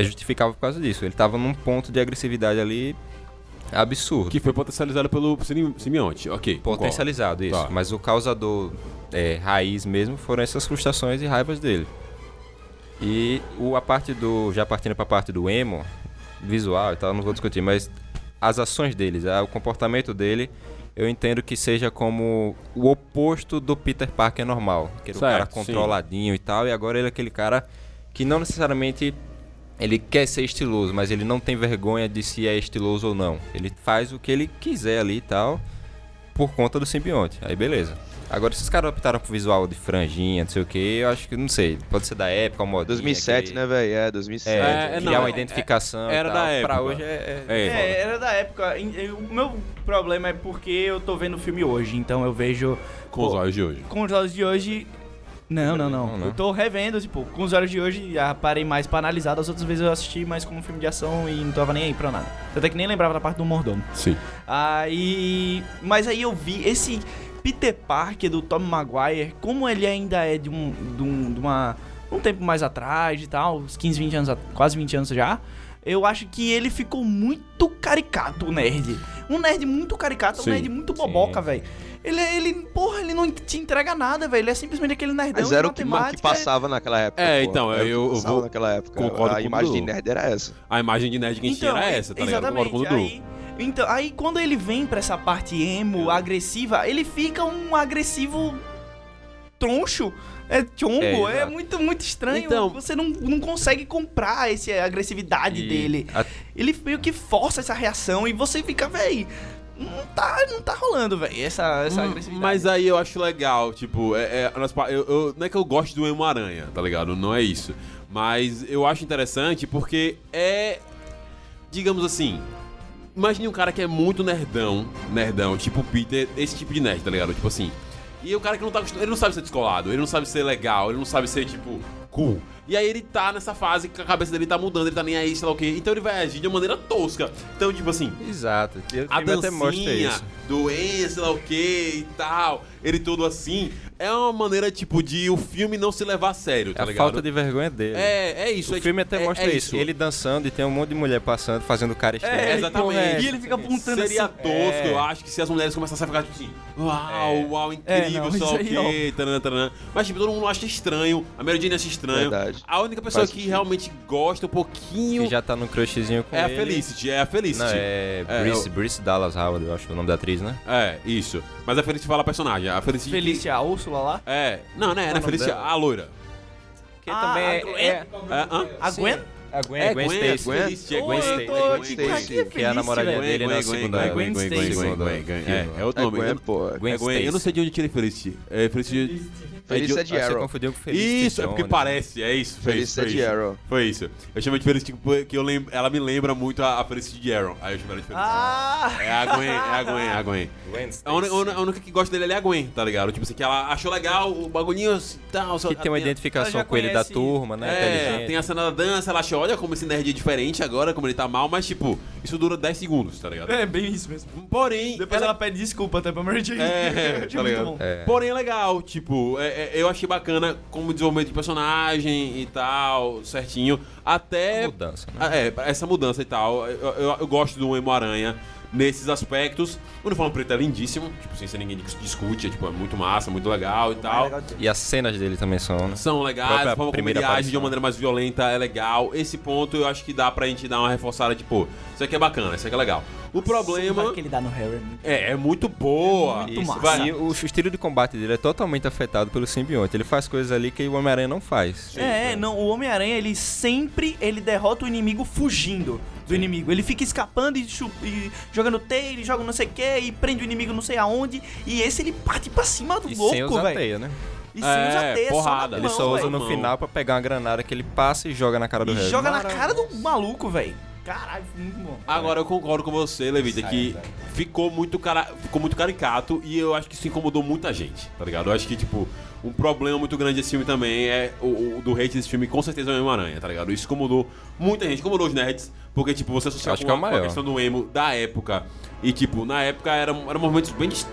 [SPEAKER 3] é justificável por causa disso. Ele tava num ponto de agressividade ali absurdo.
[SPEAKER 1] Que foi potencializado pelo sim- simbionte. Ok.
[SPEAKER 3] Potencializado, isso.
[SPEAKER 1] Tá.
[SPEAKER 3] Mas o causador é, raiz mesmo foram essas frustrações e raivas dele. E o, a parte do. Já partindo pra parte do emo, visual e tal, não vou discutir, mas as ações deles, o comportamento dele, eu entendo que seja como o oposto do Peter Parker normal. Que era o cara
[SPEAKER 1] Certo, sim.
[SPEAKER 3] controladinho e tal, e agora ele é aquele cara que não necessariamente ele quer ser estiloso, mas ele não tem vergonha de se é estiloso ou não. Ele faz o que ele quiser ali e tal, por conta do simbionte. Aí beleza. Agora, se os caras optaram pro visual de franjinha, não sei o que, eu acho que, não sei, pode ser da época, o modinha.
[SPEAKER 2] 2007,
[SPEAKER 3] aquele-
[SPEAKER 2] né, velho? É, 2007.
[SPEAKER 3] É,
[SPEAKER 1] É, é,
[SPEAKER 3] criar
[SPEAKER 1] não,
[SPEAKER 3] uma
[SPEAKER 1] é-
[SPEAKER 3] identificação.
[SPEAKER 1] era
[SPEAKER 3] e tal.
[SPEAKER 1] da época.
[SPEAKER 3] Pra hoje é. é-
[SPEAKER 1] É,
[SPEAKER 5] É, era da época. O meu problema é porque eu tô vendo o filme hoje, então eu vejo.
[SPEAKER 1] Com os olhos de hoje.
[SPEAKER 5] Com os olhos de hoje. Não, não, não.
[SPEAKER 3] Não.
[SPEAKER 5] Eu tô revendo, tipo, com os olhos de hoje já parei mais pra analisar. Das outras vezes eu assisti mais como um filme de ação e não tava nem aí pra nada. Até que nem lembrava da parte do mordomo.
[SPEAKER 1] Sim.
[SPEAKER 5] Aí. Mas aí eu vi esse Peter Parker do Tom Maguire, como ele ainda é de um. de, um, de uma. um tempo mais atrás e tal, uns 15, 20 anos, quase 20 anos já. Eu acho que ele ficou muito caricato, o nerd. Um nerd muito caricato,
[SPEAKER 1] Sim,
[SPEAKER 5] um nerd muito boboca, velho. Ele, ele, porra, ele não te entrega nada, velho. Ele é simplesmente aquele nerdão
[SPEAKER 2] Mas
[SPEAKER 5] de
[SPEAKER 2] era o que, passava naquela época.
[SPEAKER 1] É,
[SPEAKER 2] pô.
[SPEAKER 1] então, eu- eu vou-
[SPEAKER 2] naquela época.
[SPEAKER 1] concordo
[SPEAKER 2] a imagem de nerd era essa.
[SPEAKER 1] A imagem de nerd que a gente tinha era
[SPEAKER 5] é-
[SPEAKER 1] essa, tá ligado? Concordo
[SPEAKER 5] Exatamente.
[SPEAKER 1] com o Dudu.
[SPEAKER 5] Aí, então, aí quando ele vem pra essa parte emo, agressiva, ele fica um agressivo troncho, é chongo,
[SPEAKER 3] É,
[SPEAKER 5] é, muito, muito estranho.
[SPEAKER 1] Então-
[SPEAKER 5] você não, não consegue comprar essa agressividade
[SPEAKER 3] E
[SPEAKER 5] dele.
[SPEAKER 3] a-
[SPEAKER 5] Ele meio que força essa reação e você fica, véi, não tá, não tá rolando, véi, essa, essa
[SPEAKER 1] Hum,
[SPEAKER 5] agressividade.
[SPEAKER 1] Mas aí eu acho legal, tipo, é, é, eu, eu- não é que eu gosto do Emo-Aranha, tá ligado? Não é isso. Mas eu acho interessante porque é. Digamos assim. Imagine um cara que é muito nerdão, nerdão, tipo o Peter, esse tipo de nerd, tá ligado? Tipo assim. E o cara que não tá acostumado, ele não sabe ser descolado, ele não sabe ser legal, ele não sabe ser, tipo, E aí ele tá nessa fase que a cabeça dele tá mudando, ele tá nem aí, sei lá o quê. Então ele vai agir de uma maneira tosca. Então, tipo assim,
[SPEAKER 3] Exato. E o
[SPEAKER 1] a
[SPEAKER 3] até mostra
[SPEAKER 1] dancinha,
[SPEAKER 3] isso.
[SPEAKER 1] doença, sei lá o que e tal, ele todo assim, é uma maneira, tipo, de o filme não se levar a sério,
[SPEAKER 3] É
[SPEAKER 1] tá
[SPEAKER 3] a
[SPEAKER 1] ligado?
[SPEAKER 3] falta de vergonha dele.
[SPEAKER 1] É, é isso.
[SPEAKER 3] O
[SPEAKER 1] é,
[SPEAKER 3] filme
[SPEAKER 1] tipo,
[SPEAKER 3] até
[SPEAKER 1] é-
[SPEAKER 3] mostra
[SPEAKER 1] é
[SPEAKER 3] isso. Ele dançando e tem um monte de mulher passando, fazendo cara estranho.
[SPEAKER 5] É,
[SPEAKER 1] exatamente.
[SPEAKER 5] E ele fica apontando
[SPEAKER 1] Seria
[SPEAKER 5] assim.
[SPEAKER 1] tosco,
[SPEAKER 3] É.
[SPEAKER 1] eu acho, que se as mulheres começassem a ficar tipo assim, uau,
[SPEAKER 3] É.
[SPEAKER 1] uau,
[SPEAKER 5] É,
[SPEAKER 1] incrível,
[SPEAKER 5] não,
[SPEAKER 1] lá o
[SPEAKER 5] isso
[SPEAKER 1] quê, taranã, taranã. Mas, tipo, todo mundo acha estranho, a Mary Jane acha estranho.
[SPEAKER 2] Verdade.
[SPEAKER 1] A única pessoa
[SPEAKER 2] Faz
[SPEAKER 1] que
[SPEAKER 2] sentido.
[SPEAKER 1] realmente gosta um pouquinho
[SPEAKER 3] Que já tá num crushzinho com
[SPEAKER 1] é a
[SPEAKER 3] ele.
[SPEAKER 1] Felicity, é a Felicity.
[SPEAKER 3] Não, é
[SPEAKER 1] É,
[SPEAKER 3] Brice Dallas Howard, eu acho o nome da atriz, né?
[SPEAKER 1] É, isso. Mas a Felicity fala a personagem, a Felicity...
[SPEAKER 5] Felícia a Úrsula lá.
[SPEAKER 1] É, não, né, não é
[SPEAKER 3] dela?
[SPEAKER 1] a loira.
[SPEAKER 3] Que
[SPEAKER 5] Ah,
[SPEAKER 3] também
[SPEAKER 5] a
[SPEAKER 3] é...
[SPEAKER 5] Gwen?
[SPEAKER 3] é-
[SPEAKER 1] É?
[SPEAKER 5] A Gwen?
[SPEAKER 3] A Gwen,
[SPEAKER 1] É,
[SPEAKER 3] Gwen
[SPEAKER 1] Gwen,
[SPEAKER 3] Stacy.
[SPEAKER 2] Gwen?
[SPEAKER 1] É
[SPEAKER 5] Ô,
[SPEAKER 1] Gwen Stacy.
[SPEAKER 2] Gwen Stacy,
[SPEAKER 5] é
[SPEAKER 3] que é a namoradinha dele
[SPEAKER 1] Gwen,
[SPEAKER 3] na
[SPEAKER 1] Gwen,
[SPEAKER 3] segunda...
[SPEAKER 1] Gwen,
[SPEAKER 5] Gwen
[SPEAKER 1] Gwen,
[SPEAKER 5] Stacy.
[SPEAKER 1] Gwen, Gwen, Gwen, É, é outro
[SPEAKER 2] É
[SPEAKER 1] nome.
[SPEAKER 2] Gwen,
[SPEAKER 1] Eu-
[SPEAKER 2] pô.
[SPEAKER 3] Gwen
[SPEAKER 1] É Gwen, eu não
[SPEAKER 3] Stacy.
[SPEAKER 1] sei de onde tirei Felicity. É Felicity...
[SPEAKER 2] Felicity é
[SPEAKER 1] de-
[SPEAKER 2] de
[SPEAKER 3] Ah, Você
[SPEAKER 2] Arrow.
[SPEAKER 3] confundiu com Felicity
[SPEAKER 1] Isso, é porque
[SPEAKER 3] Jones.
[SPEAKER 1] parece, é isso. Foi isso, foi
[SPEAKER 2] é de
[SPEAKER 1] isso.
[SPEAKER 2] Arrow.
[SPEAKER 1] Foi isso. Eu chamo de Felicity porque eu lembro, ela me lembra muito a, a Felicity de Arrow. Aí eu chamo ela de Felicity.
[SPEAKER 5] Ah!
[SPEAKER 1] É a Gwen, é a Gwen, é a Gwen.
[SPEAKER 3] Gwen
[SPEAKER 1] A única, a única que gosta dele é a Gwen, tá ligado? Tipo assim, que ela achou legal o bagulhinho assim, tal. só-
[SPEAKER 3] Que tem uma
[SPEAKER 5] Ela
[SPEAKER 3] identificação com ele da turma, né?
[SPEAKER 1] É, tem a cena da dança, ela acha, olha como esse nerd é diferente agora, como ele tá mal, mas tipo, isso dura 10 segundos, tá ligado?
[SPEAKER 5] É bem isso mesmo.
[SPEAKER 1] Porém,
[SPEAKER 5] Depois ela pede desculpa até pra Mary Jane.
[SPEAKER 1] É,
[SPEAKER 5] Achei
[SPEAKER 1] tá ligado?
[SPEAKER 3] É.
[SPEAKER 1] Porém é legal, tipo, é- é- eu achei bacana como desenvolvimento de personagem e tal, certinho. Até.
[SPEAKER 3] Mudança, né?
[SPEAKER 1] É, essa mudança e tal. Eu, eu- eu gosto do Emo Aranha nesses aspectos. O uniforme preto é lindíssimo, tipo, sem ser ninguém dis- discute, é, tipo, é muito massa, muito legal e tal.
[SPEAKER 3] E as cenas dele também são, né?
[SPEAKER 1] São legais, a
[SPEAKER 3] primeira
[SPEAKER 1] age de uma maneira mais violenta é legal. Esse ponto eu acho que dá pra gente dar uma reforçada, tipo, isso aqui é bacana, isso aqui é legal. O problema
[SPEAKER 5] que ele dá no Harry. é muito-
[SPEAKER 1] é, é muito boa.
[SPEAKER 5] muito
[SPEAKER 3] Isso.
[SPEAKER 5] massa.
[SPEAKER 3] E o, o estilo de combate dele é totalmente afetado pelo simbionte. Ele faz coisas ali que o Homem-Aranha não faz.
[SPEAKER 5] É, não, o Homem-Aranha, ele sempre ele derrota o inimigo fugindo do inimigo. Ele fica escapando e, e jogando teia, ele joga não sei o que, e prende o inimigo não sei aonde. E esse ele parte pra cima do
[SPEAKER 3] E
[SPEAKER 5] louco, velho.
[SPEAKER 3] teia, né?
[SPEAKER 5] E sem
[SPEAKER 1] É,
[SPEAKER 5] usar teia,
[SPEAKER 1] porrada.
[SPEAKER 5] só na
[SPEAKER 3] Ele só usa
[SPEAKER 5] velho.
[SPEAKER 3] no final pra pegar uma granada que ele passa e joga na cara do
[SPEAKER 5] E
[SPEAKER 3] Harry.
[SPEAKER 5] joga na cara do maluco, velho. Caralho, foi muito bom.
[SPEAKER 1] Agora eu concordo com você, Levita, que ficou muito, cara, ficou muito caricato e eu acho que isso incomodou muita gente, tá ligado? Eu acho que, tipo, um problema muito grande desse filme também é o, o do hate desse filme, com certeza é o Homem-Aranha, tá ligado? Isso incomodou muita gente, incomodou os nerds, porque, tipo, você associava
[SPEAKER 3] Acho
[SPEAKER 1] com,
[SPEAKER 3] que é o
[SPEAKER 1] a, com a
[SPEAKER 3] maior.
[SPEAKER 1] questão do emo da época. E, tipo, na época eram, eram movimentos bem dis-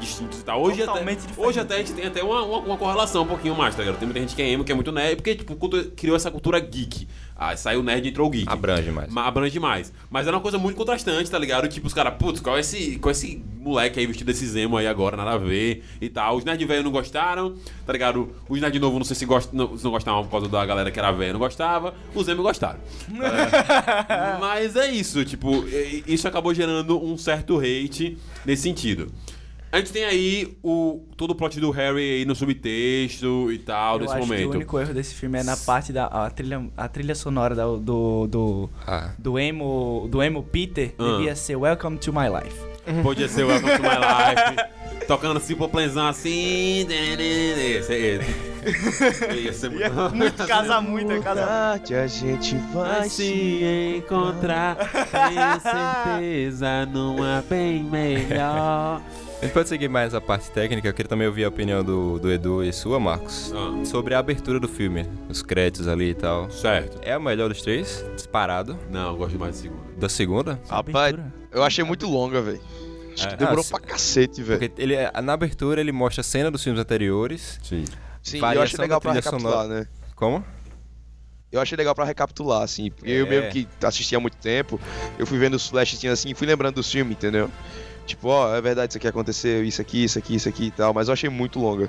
[SPEAKER 1] distintos e tal. Hoje até,
[SPEAKER 5] Totalmente diferente.
[SPEAKER 1] hoje até a gente tem até uma, uma, uma correlação um pouquinho mais, tá ligado? Tem muita gente que é emo, que é muito nerd, porque, tipo, cultu- criou essa cultura geek. Ah, saiu nerd e entrou o geek.
[SPEAKER 3] Abrange mais.
[SPEAKER 1] Ma- abrange mais. Mas era uma coisa muito contrastante, tá ligado? Tipo, os caras, putz, qual é esse, qual é esse moleque aí vestido desse Zemo aí agora, nada a ver e tal. Os nerd velho não gostaram, tá ligado? Os nerd novo não sei se, gost, não, se não gostavam por causa da galera que era velha não gostava. Os Zemo gostaram. É. Mas é isso, tipo, isso acabou gerando um certo hate nesse sentido. A gente tem aí o, todo o plot do Harry aí no subtexto e tal,
[SPEAKER 5] Eu
[SPEAKER 1] nesse
[SPEAKER 5] acho que
[SPEAKER 1] momento.
[SPEAKER 5] o único erro desse filme é na parte da a trilha, a trilha sonora da- do, do,
[SPEAKER 3] Ah.
[SPEAKER 5] do, emo, do emo Peter
[SPEAKER 1] Ah.
[SPEAKER 5] devia ser Welcome to My Life.
[SPEAKER 1] Podia ser Welcome to My Life. Tocando Simple Planzão assim. Esse, esse. Ia ser muito.
[SPEAKER 5] Muito casa muito, é casa
[SPEAKER 2] Tarde a gente Vai
[SPEAKER 1] se encontrar, tenho certeza, numa bem melhor.
[SPEAKER 3] A gente pode seguir mais a parte técnica, eu queria também ouvir a opinião do, do Edu e sua, Marcos,
[SPEAKER 1] Ah,
[SPEAKER 3] sobre a abertura do filme, os créditos ali e tal.
[SPEAKER 1] certo.
[SPEAKER 3] É a melhor dos três, disparado.
[SPEAKER 1] Não, eu gosto mais de segundo.
[SPEAKER 3] Da segunda,
[SPEAKER 2] Rapaz,
[SPEAKER 5] abertura.
[SPEAKER 2] eu achei muito longa, velho. Acho
[SPEAKER 1] É.
[SPEAKER 2] que demorou
[SPEAKER 3] Ah,
[SPEAKER 2] pra cacete, velho.
[SPEAKER 3] porque ele, na abertura ele mostra a cena dos filmes anteriores.
[SPEAKER 1] Sim.
[SPEAKER 2] Sim, eu achei legal
[SPEAKER 3] da
[SPEAKER 2] pra recapitular,
[SPEAKER 3] sonora.
[SPEAKER 2] né?
[SPEAKER 3] Como?
[SPEAKER 2] Eu achei legal pra recapitular, assim. Porque eu
[SPEAKER 3] É.
[SPEAKER 2] mesmo que assisti há muito tempo, eu fui vendo os flashes assim e fui lembrando dos filmes, entendeu? Tipo, ó, é verdade, isso aqui aconteceu, isso aqui, isso aqui, isso aqui e tal. Mas eu achei muito longa.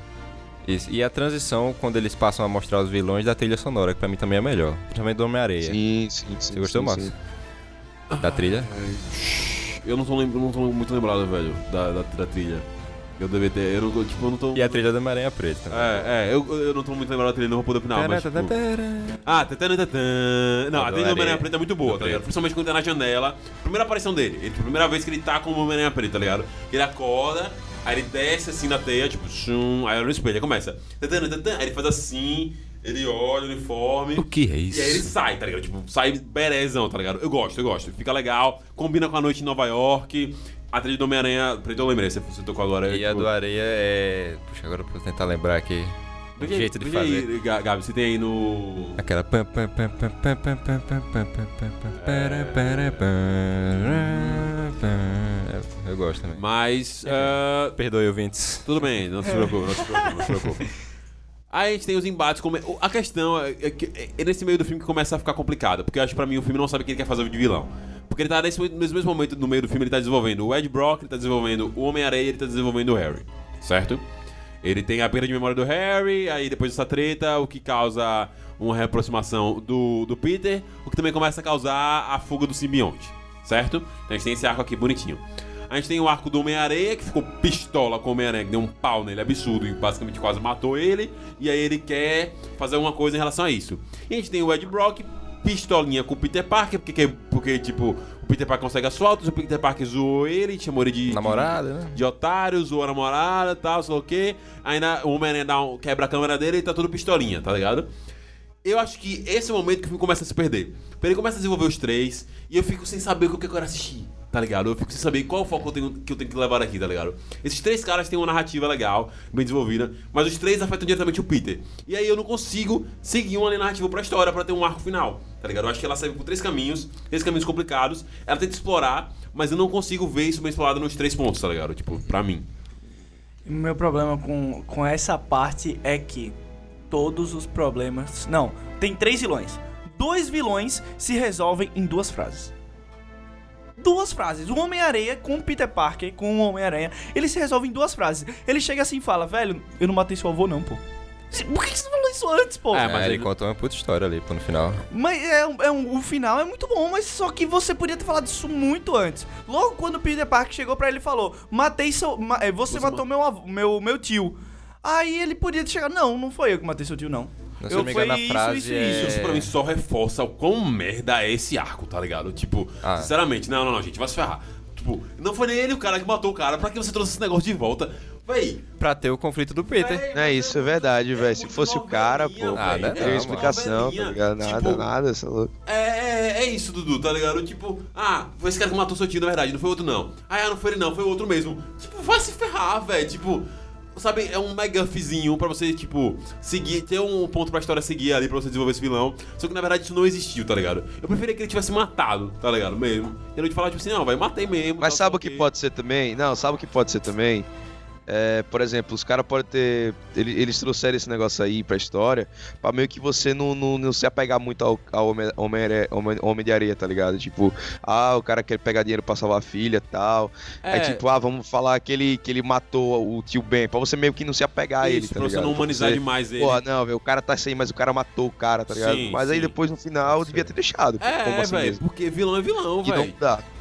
[SPEAKER 3] Isso. E a transição, quando eles passam a mostrar os vilões da trilha sonora, que pra mim também é melhor. Principalmente do Homem-Areia.
[SPEAKER 2] Sim, sim, sim.
[SPEAKER 3] Você gostou,
[SPEAKER 2] sim,
[SPEAKER 3] Marcos?
[SPEAKER 2] sim.
[SPEAKER 3] Da trilha?
[SPEAKER 1] Eu não tô, lem- não tô muito lembrado, velho, da, da, da trilha. Eu devia ter. Eu não, tipo, eu não tô.
[SPEAKER 3] E a trilha da Maranha Preta. também.
[SPEAKER 1] É, é, eu, eu não tô muito lembrado da trilha, não vou poder opinar, mas. Tipo... Ah, tatã, tatã. Não, a trilha do Homem-Aranha Preta é muito boa, tá ligado? Principalmente quando tá na janela. Primeira aparição dele. Ele, primeira vez que ele tá com o Homem-Aranha Preta, tá ligado? Ele acorda, aí ele desce assim na teia, tipo, chum, aí olha no espelho, aí começa. Aí ele faz assim, ele olha o uniforme.
[SPEAKER 3] O que é isso?
[SPEAKER 1] E aí ele sai, tá ligado? Tipo, sai berezão, tá ligado? Eu gosto, eu gosto. Fica legal, combina com a noite em Nova York. A trilha do Homem-Aranha, preto eu lembrei, você, você tocou agora.
[SPEAKER 3] E a do Areia é. Puxa, agora pra eu tentar lembrar aqui.
[SPEAKER 1] Um
[SPEAKER 3] jeito de fazer.
[SPEAKER 1] Aí, Gabi, você tem aí no.
[SPEAKER 3] Aquela. É... Eu gosto também.
[SPEAKER 1] Mas. Uh...
[SPEAKER 3] Perdoe, ouvintes.
[SPEAKER 1] Tudo bem, não se preocupe, não se preocupe, não se preocupe. Aí a gente tem os embates. Come... A questão é, que é nesse meio do filme que começa a ficar complicado. Porque eu acho que pra mim o filme não sabe quem ele quer fazer de vilão. Porque ele tá nesse, nesse mesmo momento, no meio do filme, ele tá desenvolvendo o Ed Brock, ele tá desenvolvendo o Homem-Aranha ele tá desenvolvendo o Harry. Certo? Ele tem a perda de memória do Harry, aí depois dessa treta, o que causa uma reaproximação do, do Peter, o que também começa a causar a fuga do simbionte. Certo? Então a gente tem esse arco aqui bonitinho. A gente tem o arco do Homem-Aranha, que ficou pistola com o Homem-Aranha, que deu um pau nele absurdo e basicamente quase matou ele. E aí ele quer fazer alguma coisa em relação a isso. E a gente tem o Ed Brock, pistolinha com o Peter Parker, porque, porque tipo, o Peter Parker consegue as fotos, o Peter Parker zoou ele, chamou ele de...
[SPEAKER 3] Namorada, né?
[SPEAKER 1] De, de otário, zoou a namorada e tal, sei lá o quê. Ainda o Homem-Aranha dá um- quebra a câmera dele e tá tudo pistolinha, tá ligado? Eu acho que esse é o momento que o filme começa a se perder. Porque Ele começa a desenvolver os três e eu fico sem saber o que eu quero assistir, tá ligado? Eu fico sem saber qual foco eu tenho, que eu tenho que levar aqui, tá ligado? Esses três caras têm uma narrativa legal, bem desenvolvida, mas os três afetam diretamente o Peter. E aí eu não consigo seguir uma narrativa pra história pra ter um arco final, tá ligado? Eu acho que ela serve por três caminhos, três caminhos complicados. Ela tenta explorar, mas eu não consigo ver isso bem explorado nos três pontos, tá ligado? Tipo, pra mim.
[SPEAKER 5] Meu problema com, com essa parte é que todos os problemas. Não, tem três vilões. Dois vilões se resolvem em duas frases. Duas frases. O Homem-Aranha com o Peter Parker, com o Homem-Aranha, ele se resolve em duas frases. Ele chega assim e fala: Velho, eu não matei seu avô, não, pô. Por que você falou isso antes, pô?
[SPEAKER 1] É,
[SPEAKER 3] É,
[SPEAKER 1] mas
[SPEAKER 3] ele
[SPEAKER 1] ele-
[SPEAKER 3] contou uma puta história ali, pô, no final.
[SPEAKER 5] Mas é, um- é um- o final é muito bom, mas só que você podia ter falado isso muito antes. Logo quando o Peter Parker chegou pra ele e falou: Matei seu. ma- é, você,
[SPEAKER 1] Você
[SPEAKER 5] matou meu, avô- meu, meu tio. Aí ele podia ter chegado: Não, não foi eu que matei seu tio, não.
[SPEAKER 3] Se eu não me engano, a frase
[SPEAKER 5] isso,
[SPEAKER 3] é-
[SPEAKER 5] isso,
[SPEAKER 1] Isso pra mim só reforça o quão merda é esse arco, tá ligado? Tipo,
[SPEAKER 3] Ah.
[SPEAKER 1] sinceramente, não, não, não, gente, vai se ferrar. Tipo, não foi nem ele o cara que matou o cara, pra que você trouxe esse negócio de volta? Véi,
[SPEAKER 3] Pra ter o conflito do Peter.
[SPEAKER 1] véi,
[SPEAKER 2] Não é isso, é verdade, velho. Se fosse o cara, pô,
[SPEAKER 3] Ah,
[SPEAKER 1] véi.
[SPEAKER 3] né?
[SPEAKER 2] não teria
[SPEAKER 3] Não,
[SPEAKER 2] explicação, tá ligado? Nada,
[SPEAKER 1] Tipo,
[SPEAKER 2] nada, você é louco.
[SPEAKER 1] É, é, é isso, Dudu, tá ligado? Tipo, ah, foi esse cara que matou seu tio, na verdade, não foi outro não. Ah, não foi ele não, foi o outro mesmo. Tipo, vai se ferrar, velho. Tipo, sabe, é um McGuffzinho pra você, tipo, seguir, ter um ponto pra história seguir ali pra você desenvolver esse vilão. Só que na verdade isso não existiu, tá ligado? Eu preferia que ele tivesse matado, tá ligado? Mesmo. E ele de falar, tipo assim, não, vai, matei mesmo.
[SPEAKER 2] Mas
[SPEAKER 1] tal,
[SPEAKER 2] sabe o que pode ser também? Não, sabe o que pode ser também? É, por exemplo, os caras podem ter. ele- Eles trouxeram esse negócio aí pra história pra meio que você não, não, não se apegar muito ao, ao homem, homem, homem, homem de areia, tá ligado? Tipo, ah, o cara quer pegar dinheiro pra salvar a filha e tal. É.
[SPEAKER 1] É.
[SPEAKER 2] tipo, ah, vamos falar que ele, que ele matou o tio Ben, pra você meio que não se apegar a ele,
[SPEAKER 1] Isso,
[SPEAKER 2] tá
[SPEAKER 1] pra
[SPEAKER 2] ligado?
[SPEAKER 1] você não
[SPEAKER 2] Pra
[SPEAKER 1] humanizar
[SPEAKER 2] você-
[SPEAKER 1] demais ele.
[SPEAKER 2] Porra, não, velho, o cara tá sem, mas o cara matou o cara, tá ligado?
[SPEAKER 1] Sim,
[SPEAKER 2] mas aí
[SPEAKER 1] sim.
[SPEAKER 2] depois no final devia ter deixado. como
[SPEAKER 1] é,
[SPEAKER 2] assim
[SPEAKER 1] velho,
[SPEAKER 2] mesmo.
[SPEAKER 1] porque vilão é vilão, velho.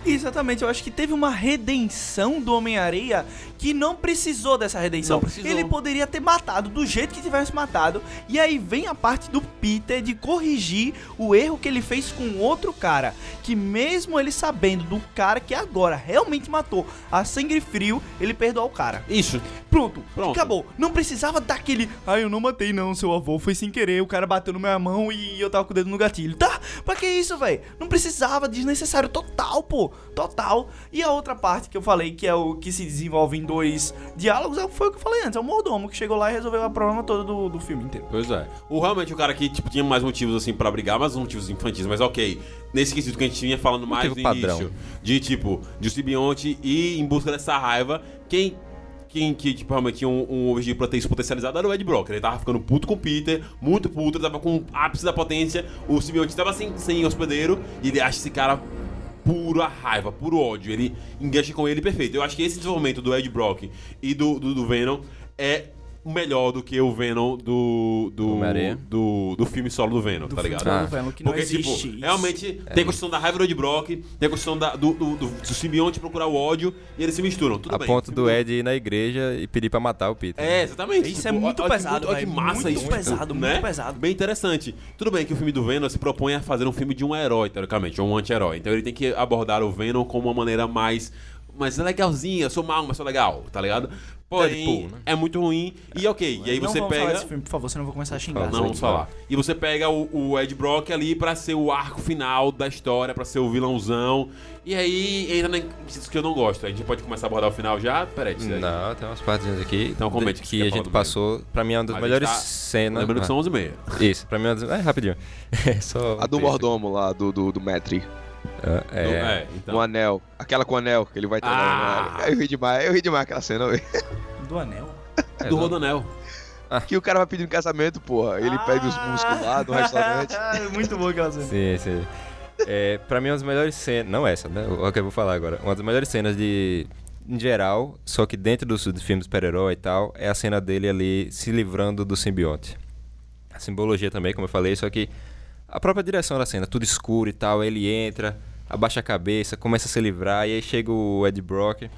[SPEAKER 5] Exatamente, eu acho que teve uma redenção do Homem-Areia que não precisou dessa redenção.
[SPEAKER 1] Precisou.
[SPEAKER 5] Ele poderia ter matado do jeito que tivesse matado. E aí vem a parte do Peter de corrigir o erro que ele fez com outro cara. Que mesmo ele sabendo do cara que agora realmente matou a sangue frio, ele perdoou o cara.
[SPEAKER 1] Isso.
[SPEAKER 5] Pronto,
[SPEAKER 1] Pronto.
[SPEAKER 5] acabou. Não precisava daquele. Ah, eu não matei, não, seu avô. Foi sem querer. O cara bateu na minha mão e eu tava com o dedo no gatilho. Tá? Pra que isso, velho? Não precisava, desnecessário total, pô. Total. E a outra parte que eu falei, que é o que se desenvolve em dois diálogos, é- foi o que eu falei antes. É o mordomo que chegou lá e resolveu o problema todo do, do filme inteiro.
[SPEAKER 1] Pois é. O realmente o cara que tipo, tinha mais motivos assim pra brigar, mais motivos infantis, mas ok. Nesse quesito que a gente vinha falando mais no
[SPEAKER 3] Motivo padrão.
[SPEAKER 1] início, de tipo, de o simbionte ir em busca dessa raiva, quem quem que tipo, realmente tinha um, um objetivo pra ter isso potencializado era o Ed Brock. Ele tava ficando puto com o Peter, muito puto, ele tava com o ápice da potência, o simbionte tava sem, sem hospedeiro, e ele acha esse cara pura raiva, puro ódio. Ele engancha com ele perfeito. Eu acho que esse desenvolvimento do Ed Brock e do, do, do Venom é melhor do que o Venom do. Do, do, do filme solo do Venom,
[SPEAKER 5] Do
[SPEAKER 1] tá
[SPEAKER 5] filme
[SPEAKER 1] ligado?
[SPEAKER 5] solo do
[SPEAKER 3] Ah.
[SPEAKER 5] Venom, que não
[SPEAKER 1] Porque,
[SPEAKER 5] existe.
[SPEAKER 1] tipo,
[SPEAKER 5] isso.
[SPEAKER 1] realmente tem a questão da raiva do Ed Brock, tem a questão da, do, do, do, do simbionte procurar o ódio e eles se misturam. Tudo
[SPEAKER 3] A
[SPEAKER 1] bem.
[SPEAKER 3] ponto do Ed ir na igreja e pedir pra matar o Peter.
[SPEAKER 1] É, exatamente.
[SPEAKER 5] Isso é muito
[SPEAKER 1] olha que-
[SPEAKER 5] pesado,
[SPEAKER 1] Olha que massa
[SPEAKER 5] muito
[SPEAKER 1] isso.
[SPEAKER 5] pesado,
[SPEAKER 1] né?
[SPEAKER 5] muito pesado.
[SPEAKER 1] Bem interessante. Tudo bem que o filme do Venom se propõe a fazer um filme de um herói, teoricamente, ou um anti-herói. Então ele tem que abordar o Venom como uma maneira mais. mais legalzinha, eu sou mal, mas sou legal, tá ligado? Porém,
[SPEAKER 3] Deadpool, né?
[SPEAKER 1] é muito ruim. E ok, e aí
[SPEAKER 5] não
[SPEAKER 1] você
[SPEAKER 5] vamos falar
[SPEAKER 1] pega.
[SPEAKER 5] desse filme, por favor, senão eu vou começar a xingar.
[SPEAKER 1] Não, vamos falar. E você pega o, o Ed Brock ali pra ser o arco final da história, pra ser o vilãozão. E aí entra nisso que eu não gosto. A gente pode começar a abordar o final já? Peraí, isso aí.
[SPEAKER 3] Não, tem umas partes aqui
[SPEAKER 1] Então, comente que
[SPEAKER 3] que a
[SPEAKER 1] falar
[SPEAKER 3] gente passou. Pra mim é uma das
[SPEAKER 1] A
[SPEAKER 3] melhores
[SPEAKER 1] tá-
[SPEAKER 3] cenas.
[SPEAKER 1] Lembrando que são 11 e meia.
[SPEAKER 3] Isso, pra mim é uma das. É, rapidinho. É só.
[SPEAKER 2] A do
[SPEAKER 3] um texto
[SPEAKER 2] mordomo lá, do, do, do Metri.
[SPEAKER 3] Aqui. É, é.
[SPEAKER 1] então.
[SPEAKER 2] No anel. Aquela com o anel, que ele vai ter
[SPEAKER 1] Ah.
[SPEAKER 2] Eu ri demais, eu ri demais aquela cena.
[SPEAKER 5] Do anel.
[SPEAKER 3] é,
[SPEAKER 1] do
[SPEAKER 3] não-
[SPEAKER 1] Rodanel.
[SPEAKER 2] Que o cara vai pedir um casamento, porra. Ele pega os músculos lá no restaurante.
[SPEAKER 5] Muito bom aquela cena.
[SPEAKER 3] Sim, sim. É, pra mim, uma das melhores cenas. Não essa, né? O que eu vou falar agora. Uma das melhores cenas de. Em geral, só que dentro dos, dos filmes super-herói e tal, é a cena dele ali se livrando do simbionte. A simbologia também, como eu falei, só que a própria direção da cena, tudo escuro e tal, ele entra, abaixa a cabeça, começa a se livrar, e aí chega o Ed Brock.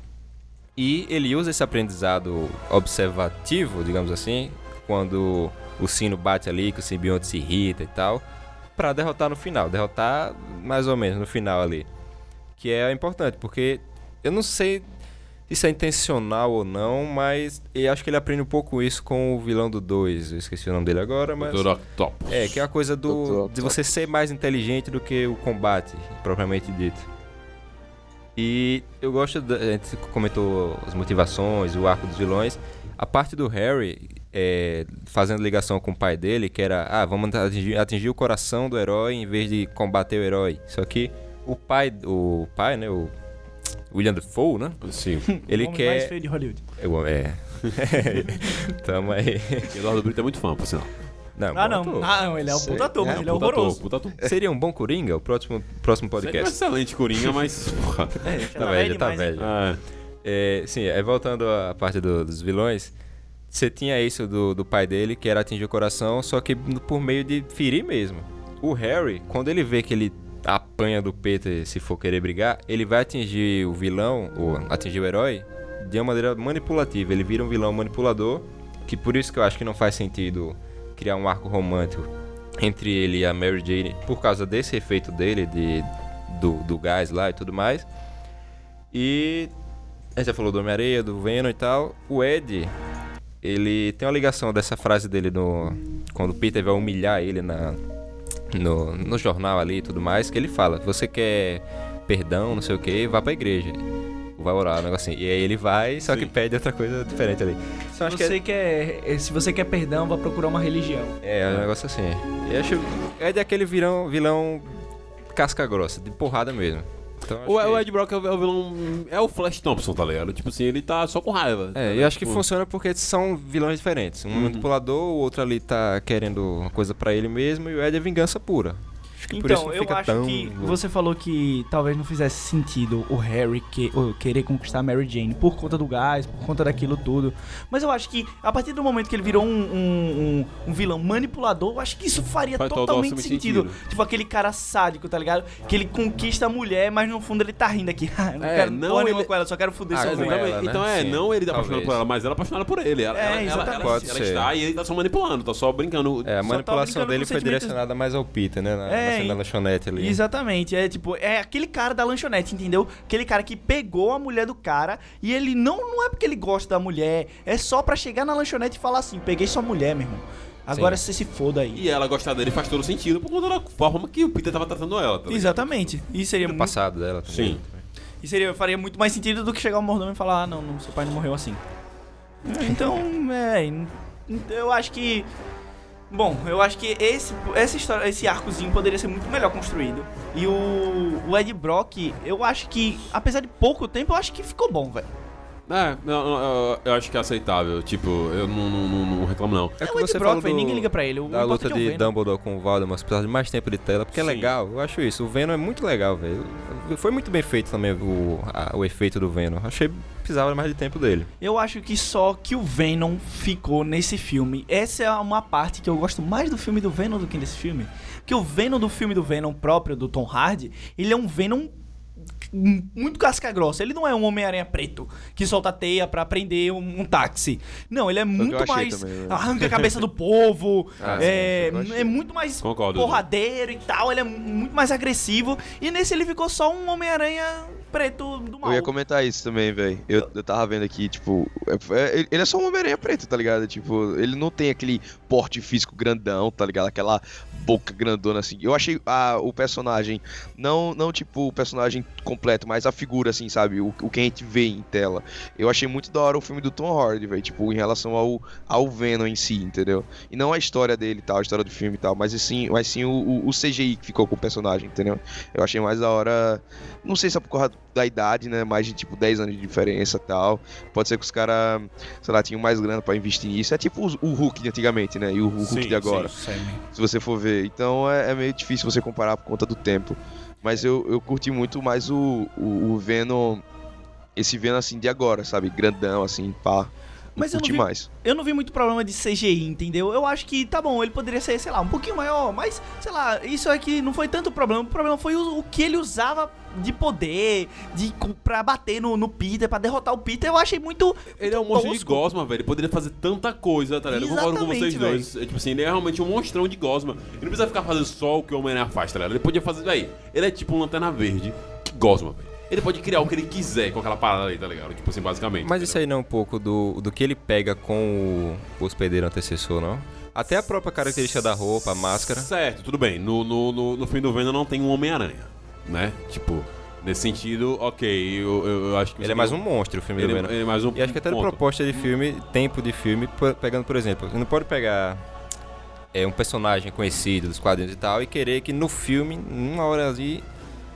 [SPEAKER 3] E ele usa esse aprendizado observativo, digamos assim, quando o sino bate ali, que o simbionte se irrita e tal, pra derrotar no final, derrotar mais ou menos no final ali. Que é importante, porque eu não sei se isso é intencional ou não, mas eu acho que ele aprende um pouco isso com o vilão do 2, eu esqueci o nome dele agora, mas...
[SPEAKER 1] Do Octopus.
[SPEAKER 3] É, que é a coisa do de você ser mais inteligente do que o combate, propriamente dito. E eu gosto, da, a gente comentou as motivações, o arco dos vilões. A parte do Harry, é, fazendo ligação com o pai dele, que era, ah, vamos atingir, atingir o coração do herói em vez de combater o herói. Só que o pai, o pai, né, o William Defoe, né?
[SPEAKER 1] Sim.
[SPEAKER 3] Ele
[SPEAKER 5] o homem mais
[SPEAKER 3] quer...
[SPEAKER 5] feio de Hollywood.
[SPEAKER 3] Eu- É. Tamo aí.
[SPEAKER 1] Eduardo Brito é muito fã, por sinal.
[SPEAKER 3] Não,
[SPEAKER 5] Ah, não.
[SPEAKER 3] ator.
[SPEAKER 5] Ah, não, ele é um puta ator,
[SPEAKER 2] É,
[SPEAKER 5] ele é
[SPEAKER 1] Puta ator,
[SPEAKER 5] horroroso.
[SPEAKER 1] puta ator.
[SPEAKER 3] Seria um bom Coringa, o próximo, próximo
[SPEAKER 1] Seria um
[SPEAKER 3] podcast.
[SPEAKER 1] excelente Coringa, mas. porra.
[SPEAKER 5] É, já
[SPEAKER 3] Tá velho, tá velho.
[SPEAKER 1] É.
[SPEAKER 3] É, sim, é, voltando à parte do- dos vilões, você tinha isso do, do pai dele, que era atingir o coração, só que por meio de ferir mesmo. O Harry, quando ele vê que ele apanha do Peter se for querer brigar, ele vai atingir o vilão, ou atingir o herói, de uma maneira manipulativa. Ele vira um vilão manipulador, que por isso que eu acho que não faz sentido criar um arco romântico entre ele e a Mary Jane, por causa desse efeito dele, de, do, do gás lá e tudo mais. E a gente já falou do Homem-Areia, do Venom e tal. O Ed, ele tem uma ligação dessa frase dele no. Quando o Peter vai humilhar ele na, no, no jornal ali e tudo mais, que ele fala: Você quer perdão, não sei o que, vá pra igreja. Vai orar, um negócio assim. E aí ele vai, só que
[SPEAKER 1] Sim.
[SPEAKER 3] pede outra coisa diferente ali. Então, acho que
[SPEAKER 5] Você quer, eh, se você quer perdão, vá procurar uma religião.
[SPEAKER 3] é, é um negócio assim. E acho. É aquele vilão, vilão casca grossa, de porrada mesmo. Então, acho
[SPEAKER 1] O,
[SPEAKER 3] que-
[SPEAKER 1] o Ed Brock é o, é o vilão. É o Flash Thompson, tá ligado? Tipo assim, ele tá só com raiva.
[SPEAKER 3] É, eu acho que funciona porque são vilões diferentes. Um
[SPEAKER 1] Uhum.
[SPEAKER 3] manipulador, o outro ali tá querendo uma coisa pra ele mesmo e o Ed é vingança pura. Que por isso
[SPEAKER 5] Então,
[SPEAKER 3] não
[SPEAKER 5] eu
[SPEAKER 3] fica
[SPEAKER 5] acho
[SPEAKER 3] tão...
[SPEAKER 5] que você falou que talvez não fizesse sentido o Harry que, querer conquistar a Mary Jane por conta do gás, por conta daquilo tudo. Mas eu acho que a partir do momento que ele virou um, um, um- um vilão manipulador, eu acho que isso faria
[SPEAKER 1] Faz
[SPEAKER 5] totalmente sentido.
[SPEAKER 1] sentido.
[SPEAKER 5] Tipo aquele cara sádico, tá ligado? Que ele conquista a mulher, mas no fundo ele tá rindo aqui. Eu não
[SPEAKER 1] É,
[SPEAKER 5] quero
[SPEAKER 1] não, ele-
[SPEAKER 5] com ela, só quero foder
[SPEAKER 3] Ah,
[SPEAKER 5] seu
[SPEAKER 3] com ela, né?
[SPEAKER 1] Então é,
[SPEAKER 3] Sim,
[SPEAKER 1] não ele tá apaixonado por ela, mas ela é apaixonada por ele. Ela,
[SPEAKER 5] É,
[SPEAKER 1] ela- ela, ela,
[SPEAKER 3] Pode
[SPEAKER 1] ela
[SPEAKER 3] ser.
[SPEAKER 1] está e ele tá só manipulando, tá só brincando.
[SPEAKER 3] É, a manipulação
[SPEAKER 5] tá brincando
[SPEAKER 3] dele foi direcionada mais ao Peter, né? Na
[SPEAKER 5] É,
[SPEAKER 3] lanchonete ali.
[SPEAKER 5] Exatamente, é tipo, é aquele cara da lanchonete, entendeu? Aquele cara que pegou a mulher do cara e ele não, não é porque ele gosta da mulher, é só pra chegar na lanchonete e falar assim: peguei sua mulher, meu irmão. Agora você se foda aí.
[SPEAKER 1] E ela gostar dele faz todo sentido por conta da forma que o Peter tava tratando ela. Tá?
[SPEAKER 5] Exatamente. E seria
[SPEAKER 3] Do
[SPEAKER 5] muito,
[SPEAKER 3] passado dela também.
[SPEAKER 1] Sim.
[SPEAKER 5] e seria faria muito mais sentido do que chegar o mordomo e falar: ah, não, não, seu pai não morreu assim. Então, é, eu acho que Bom, eu acho que esse, essa história, esse arcozinho poderia ser muito melhor construído. E o, o Ed Brock, eu acho que, apesar de pouco tempo, eu acho que ficou bom, velho.
[SPEAKER 1] É, não, não, eu, eu acho que é aceitável. Tipo, eu não, não, não- não reclamo, não.
[SPEAKER 3] É
[SPEAKER 5] É
[SPEAKER 3] o que você
[SPEAKER 5] Brock,
[SPEAKER 3] falou do-
[SPEAKER 5] ninguém liga pra ele. O
[SPEAKER 3] da luta
[SPEAKER 5] é
[SPEAKER 3] de
[SPEAKER 5] Venom.
[SPEAKER 3] Dumbledore com o Voldemort, precisava de mais tempo de tela, porque é
[SPEAKER 1] Sim.
[SPEAKER 3] legal, eu acho isso. O Venom é muito legal, velho. Foi muito bem feito também o, a- o efeito do Venom. Achei que precisava mais de tempo dele.
[SPEAKER 5] Eu acho que só que o Venom ficou nesse filme. Essa é uma parte que eu gosto mais do filme do Venom do que desse filme. Porque o Venom do filme do Venom próprio, do Tom Hardy, ele é um Venom muito casca grossa. Ele não é um Homem-Aranha preto que solta teia pra prender um, um táxi. Não, ele é muito mais.
[SPEAKER 2] também, né?
[SPEAKER 5] arranca a cabeça do povo.
[SPEAKER 2] Ah,
[SPEAKER 5] é,
[SPEAKER 2] sim, achei.
[SPEAKER 5] é muito mais
[SPEAKER 1] Concordo.
[SPEAKER 5] porradeiro e tal. Ele é muito mais agressivo. E nesse ele ficou só um Homem-Aranha preto do mal.
[SPEAKER 2] Eu ia comentar isso também, velho. Eu, eu tava vendo aqui, tipo, é- é- ele é só um Homem-Aranha preto, tá ligado? Tipo, ele não tem aquele porte físico grandão, tá ligado? Aquela boca grandona assim. Eu achei a, o personagem, não, não tipo o personagem completo, mas a figura, assim, sabe? O, o que a gente vê em tela. Eu achei muito da hora o filme do Tom Hardy, velho. Tipo, em relação ao, ao Venom em si, entendeu? E não a história dele e tal, a história do filme e tal, mas sim, mas sim o, o, CGI que ficou com o personagem, entendeu? Eu achei mais da hora. Não sei se é por causa da idade, né? Mais de tipo 10 anos de diferença e tal. Pode ser que os caras, sei lá, tinham mais grana pra investir nisso. É tipo o, Hulk de antigamente, né? E o, o Hulk
[SPEAKER 1] Sim,
[SPEAKER 2] de agora,
[SPEAKER 5] Sim.
[SPEAKER 2] se você for ver. Então é, é meio difícil você comparar por conta do tempo. Mas eu, eu curti muito mais o, o, o Venom. Esse Venom assim de agora, sabe? Grandão, assim, pá.
[SPEAKER 5] Mas eu não vi-
[SPEAKER 2] mais.
[SPEAKER 5] Eu não vi muito problema de CGI, entendeu? Eu acho que tá bom, ele poderia ser, sei lá, um pouquinho maior, mas, sei lá, isso aqui não foi tanto problema. O problema foi o, o que ele usava de poder, de pra bater no, no Peter, pra derrotar o Peter. Eu achei muito.
[SPEAKER 1] Ele é um monstro de gosma, velho. Ele poderia fazer tanta coisa, tá ligado? Eu concordo com vocês
[SPEAKER 5] Exatamente,
[SPEAKER 1] dois. É, tipo assim, ele é realmente um monstrão de gosma. Ele não precisa ficar fazendo só o que o Homem-Aranha faz, tá ligado? Ele podia fazer. Véi, ele é tipo um lanterna verde que gosma, velho. Ele pode criar o que ele quiser com aquela parada aí, tá ligado? Tipo assim, basicamente.
[SPEAKER 3] Mas isso aí não é um pouco do, do que ele pega com o hospedeiro antecessor, não? Até a própria característica da roupa, a máscara.
[SPEAKER 1] Certo, tudo bem. No, no, no, no fim do Venom não tem um Homem-Aranha, né? Tipo, nesse sentido, ok, eu, eu, eu acho que...
[SPEAKER 3] Ele é mais um monstro, o filme
[SPEAKER 1] Ele,
[SPEAKER 3] do Venom.
[SPEAKER 1] ele é mais um
[SPEAKER 3] E acho que até a
[SPEAKER 1] ponto.
[SPEAKER 3] proposta de filme, tempo de filme, pegando, por exemplo, você não pode pegar é, um personagem conhecido dos quadrinhos e tal e querer que no filme, numa hora ali,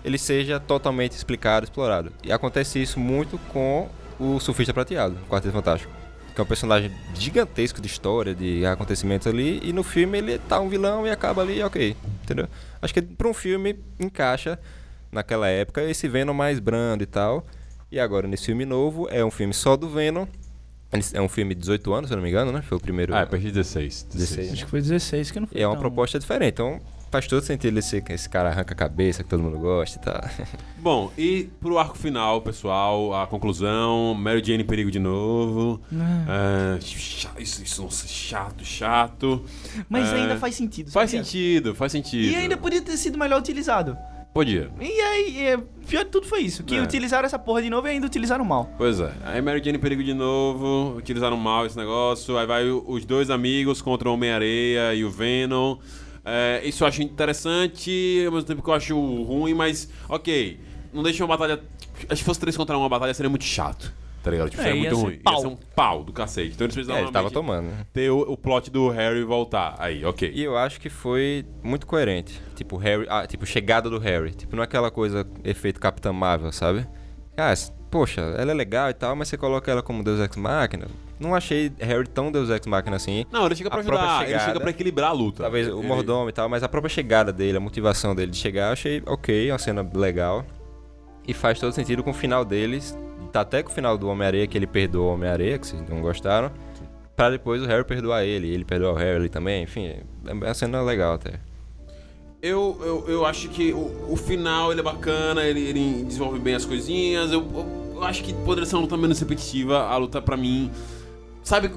[SPEAKER 3] ele seja totalmente explicado, explorado. E acontece isso muito com o Surfista Prateado, o Quarteto Fantástico. Que é um personagem gigantesco de história, de acontecimentos ali, e no filme ele tá um vilão e acaba ali, ok. Entendeu? Acho que pra um filme encaixa naquela época esse Venom mais brando e tal. E agora, nesse filme novo, é um filme só do Venom. É um filme de 18 anos, se eu não me engano, né? Foi o primeiro.
[SPEAKER 1] Ah, é a partir de 16.
[SPEAKER 3] 16.
[SPEAKER 5] Acho que foi 16 que não foi.
[SPEAKER 3] E é uma
[SPEAKER 5] tão-
[SPEAKER 3] proposta diferente. Então faz todo sentido esse, esse cara arranca a cabeça, que todo mundo gosta e tal.
[SPEAKER 1] Bom, e pro arco final, pessoal, a conclusão, Mary Jane em perigo de novo. É, cha- isso, isso, nossa, chato, chato.
[SPEAKER 5] Mas
[SPEAKER 1] É,
[SPEAKER 5] ainda faz sentido.
[SPEAKER 1] Faz
[SPEAKER 5] sabia?
[SPEAKER 1] sentido, faz sentido.
[SPEAKER 5] E ainda podia ter sido melhor utilizado.
[SPEAKER 1] Podia.
[SPEAKER 5] E aí, é, pior de tudo foi isso: que
[SPEAKER 1] É.
[SPEAKER 5] utilizaram essa porra de novo e ainda utilizaram mal.
[SPEAKER 1] Pois é. Aí Mary Jane em perigo de novo, utilizaram mal esse negócio. Aí vai os dois amigos contra o Homem-Areia e o Venom. É, isso eu acho interessante, ao mesmo tempo que eu acho ruim, mas ok. Não deixa uma batalha. Acho que se fosse três contra uma batalha seria muito chato. Tá ligado? Tipo,
[SPEAKER 5] É,
[SPEAKER 1] seria
[SPEAKER 5] ia
[SPEAKER 1] muito
[SPEAKER 5] ser
[SPEAKER 1] ruim.
[SPEAKER 5] pau.
[SPEAKER 1] Ia ser um pau do cacete. Então eles precisavam
[SPEAKER 3] É, ele tava tomando, né?
[SPEAKER 1] ter o, o plot do Harry voltar. Aí, ok.
[SPEAKER 3] E eu acho que foi muito coerente. Tipo, Harry. Ah, tipo, chegada do Harry. Tipo, não é aquela coisa efeito Capitã Marvel, sabe? Ah, poxa, ela é legal e tal, mas você coloca ela como Deus Ex Machina. Não achei Harry tão Deus Ex Machina assim.
[SPEAKER 1] Não, ele chega pra
[SPEAKER 3] A
[SPEAKER 1] ajudar, ele
[SPEAKER 3] chegada-
[SPEAKER 1] chega pra equilibrar a luta.
[SPEAKER 3] Talvez o
[SPEAKER 1] Ele-
[SPEAKER 3] mordomo e tal, mas a própria chegada dele, a motivação dele de chegar, eu achei ok, uma cena legal. E faz todo sentido com o final deles. Tá até com o final do Homem-Areia, que ele perdoa o Homem-Areia, que vocês não gostaram. Pra depois o Harry perdoar ele, ele perdoar o Harry também, enfim. É uma cena legal até.
[SPEAKER 1] Eu, eu, eu acho que o, o final ele é bacana, ele, ele desenvolve bem as coisinhas. Eu, eu, eu acho que poderia ser uma luta menos repetitiva. A luta pra mim. Sabe,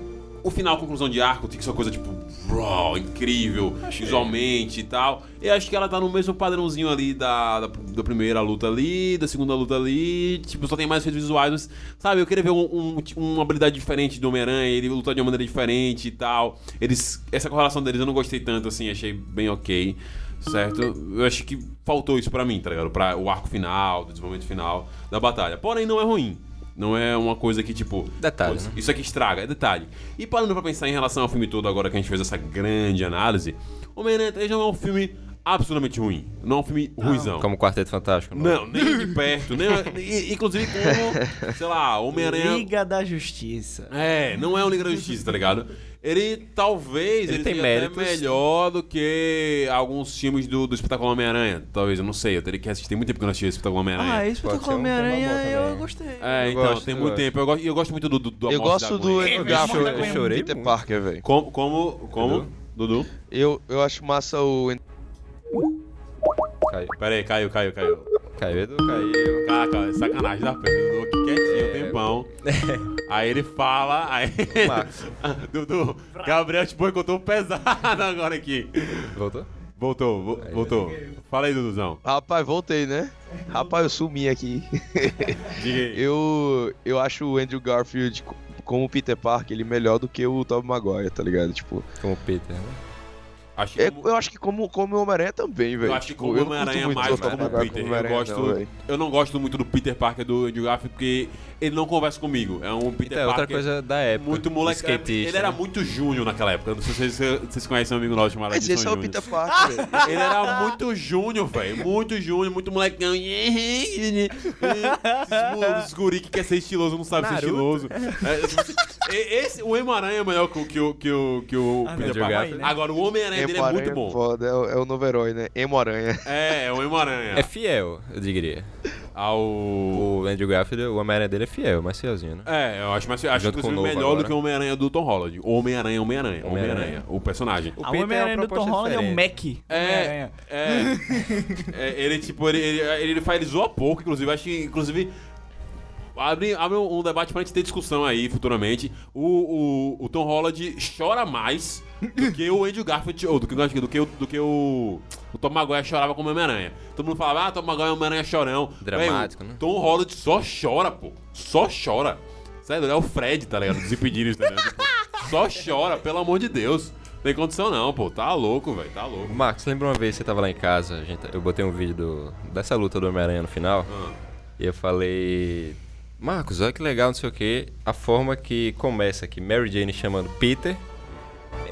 [SPEAKER 1] o final, conclusão de arco, tem que ser uma coisa tipo. Raw, incrível, visualmente e tal. Eu acho que ela tá no mesmo padrãozinho ali da, da, da primeira luta ali, da segunda luta ali. Tipo, só tem mais efeitos visuais, mas, sabe, eu queria ver um, um- uma habilidade diferente do Homem-Aranha, ele lutar de uma maneira diferente e tal. Eles. Essa correlação deles eu não gostei tanto, assim, achei bem ok. Certo? Eu acho que faltou isso pra mim, tá ligado? Pra o arco final, do desenvolvimento final da batalha. Porém, não é ruim. Não é uma coisa que, tipo.
[SPEAKER 3] Detalhe,
[SPEAKER 1] putz,
[SPEAKER 3] né?
[SPEAKER 1] Isso aqui estraga, é detalhe. E parando pra pensar em relação ao filme todo, agora que a gente fez essa grande análise, Homem-Aranha 3 não é um filme absolutamente ruim. Não é um filme ruizão.
[SPEAKER 3] Como Quarteto Fantástico.
[SPEAKER 1] Não, nem de perto. Nem, inclusive como, sei lá, Homem-Aranha...
[SPEAKER 5] Liga da Justiça.
[SPEAKER 1] É, não é um Liga da Justiça, tá ligado? Ele talvez
[SPEAKER 3] Ele
[SPEAKER 1] ele,
[SPEAKER 3] tem
[SPEAKER 1] seja
[SPEAKER 3] méritos.
[SPEAKER 1] até melhor do que alguns filmes do, do Espetáculo Homem-Aranha. Talvez, eu não sei. Eu teria que assistir. Tem muito tempo que eu não assisti o Espetáculo Homem-Aranha.
[SPEAKER 5] Ah, esse
[SPEAKER 3] um
[SPEAKER 5] Homem-Aranha eu gostei.
[SPEAKER 1] É,
[SPEAKER 3] Eu
[SPEAKER 1] então,
[SPEAKER 3] gosto,
[SPEAKER 1] tem
[SPEAKER 3] eu
[SPEAKER 1] muito
[SPEAKER 3] gosto.
[SPEAKER 1] tempo. Eu gosto, eu gosto muito do, do, do
[SPEAKER 2] Eu
[SPEAKER 1] da
[SPEAKER 2] gosto
[SPEAKER 1] Gwen.
[SPEAKER 2] do Andrew Garfield
[SPEAKER 5] eu
[SPEAKER 3] chorei
[SPEAKER 2] Peter
[SPEAKER 3] muito.
[SPEAKER 2] Parker, velho.
[SPEAKER 1] Como, como, como? Dudu?
[SPEAKER 2] Eu, eu acho massa o...
[SPEAKER 3] Caiu.
[SPEAKER 1] Pera aí, caiu, caiu, caiu.
[SPEAKER 3] Caiu, Edu, caiu.
[SPEAKER 1] Caraca, sacanagem da frente. Dudu aqui quietinho, um tempão. Aí ele fala, aí... Dudu, Gabriel te boicotou pesado agora aqui.
[SPEAKER 3] Voltou?
[SPEAKER 1] Voltou, vo- voltou. Fala aí, Duduzão.
[SPEAKER 2] Rapaz, voltei, né? Rapaz, eu sumi aqui.
[SPEAKER 1] Diga aí.
[SPEAKER 2] Eu, eu acho o Andrew Garfield co- como Peter Parker, ele melhor do que o Tobey Maguire, tá ligado? Tipo,
[SPEAKER 3] Como o Peter, né?
[SPEAKER 1] Acho que
[SPEAKER 2] é- eu acho que como, como o Homem-Aranha também, velho.
[SPEAKER 1] Eu acho que
[SPEAKER 2] Tipo,
[SPEAKER 1] como Homem-Aranha é mais do que o Peter. Eu gosto,
[SPEAKER 2] não, velho.
[SPEAKER 1] eu não gosto muito do Peter Parker do Andrew Garfield porque ele não conversa comigo. É um Peter
[SPEAKER 3] Então, é outra
[SPEAKER 1] Parker
[SPEAKER 3] coisa da época.
[SPEAKER 1] muito moleque.
[SPEAKER 3] Skatista,
[SPEAKER 1] Ele era
[SPEAKER 3] né?
[SPEAKER 1] muito júnior naquela época. Não sei se vocês, vocês conhecem um amigo nosso chamado
[SPEAKER 2] Mas esse é o. Peter Parker, velho.
[SPEAKER 1] Ele era muito júnior, velho. Muito júnior, muito molecão. Esses gu- Esses guri que quer ser estiloso não sabe ser estiloso. É, esse, o Homem-Aranha é melhor que, o- que, o- que, o- que o Peter
[SPEAKER 3] Andrew
[SPEAKER 1] Parker.
[SPEAKER 3] Garfield.
[SPEAKER 1] Agora, o Homem-Aranha dele é muito
[SPEAKER 2] Emo-Aranha
[SPEAKER 1] bom.
[SPEAKER 2] foda, é, o, é o novo herói, né? Emo-Aranha.
[SPEAKER 1] É, é o Homem-Aranha.
[SPEAKER 3] É fiel, eu diria.
[SPEAKER 1] Ao...
[SPEAKER 3] O Andrew Garfield, o Homem-Aranha dele é fiel, mais fielzinho, né?
[SPEAKER 1] É, eu acho, mas eu acho inclusive melhor do
[SPEAKER 3] agora.
[SPEAKER 1] que o Homem-Aranha do Tom Holland. O Homem-Aranha, Homem-Aranha,
[SPEAKER 3] Homem-Aranha.
[SPEAKER 1] Homem-Aranha, o personagem.
[SPEAKER 3] O é
[SPEAKER 5] Homem-Aranha
[SPEAKER 3] uma
[SPEAKER 5] do Tom Holland é o. Mac.
[SPEAKER 1] É,
[SPEAKER 5] Homem-Aranha.
[SPEAKER 1] é, é, ele tipo, ele, ele, ele faz, ele zoa pouco, inclusive, acho que, inclusive, abre, abre um debate pra gente ter discussão aí futuramente. O, o, o Tom Holland chora mais do que o Andrew Garfield, ou do que, do que, o- do que o, o Tom Maguire chorava como Homem-Aranha. Todo mundo falava, ah, Tom Maguire é Homem-Aranha chorão.
[SPEAKER 3] Dramático, né?
[SPEAKER 1] Tom Holland só chora, pô. Só chora. Sério, é o Fred, tá ligado? Desimpedidos, tá ligado? Tipo, só chora, pelo amor de Deus. Tem condição não, pô. Tá louco, velho. Tá louco.
[SPEAKER 3] Marcos, lembra uma vez que você tava lá em casa, gente, eu botei um vídeo do- dessa luta do Homem-Aranha no final,
[SPEAKER 1] Ah.
[SPEAKER 3] e eu falei... Marcos, olha que legal, não sei o que, a forma que começa aqui, Mary Jane chamando Peter,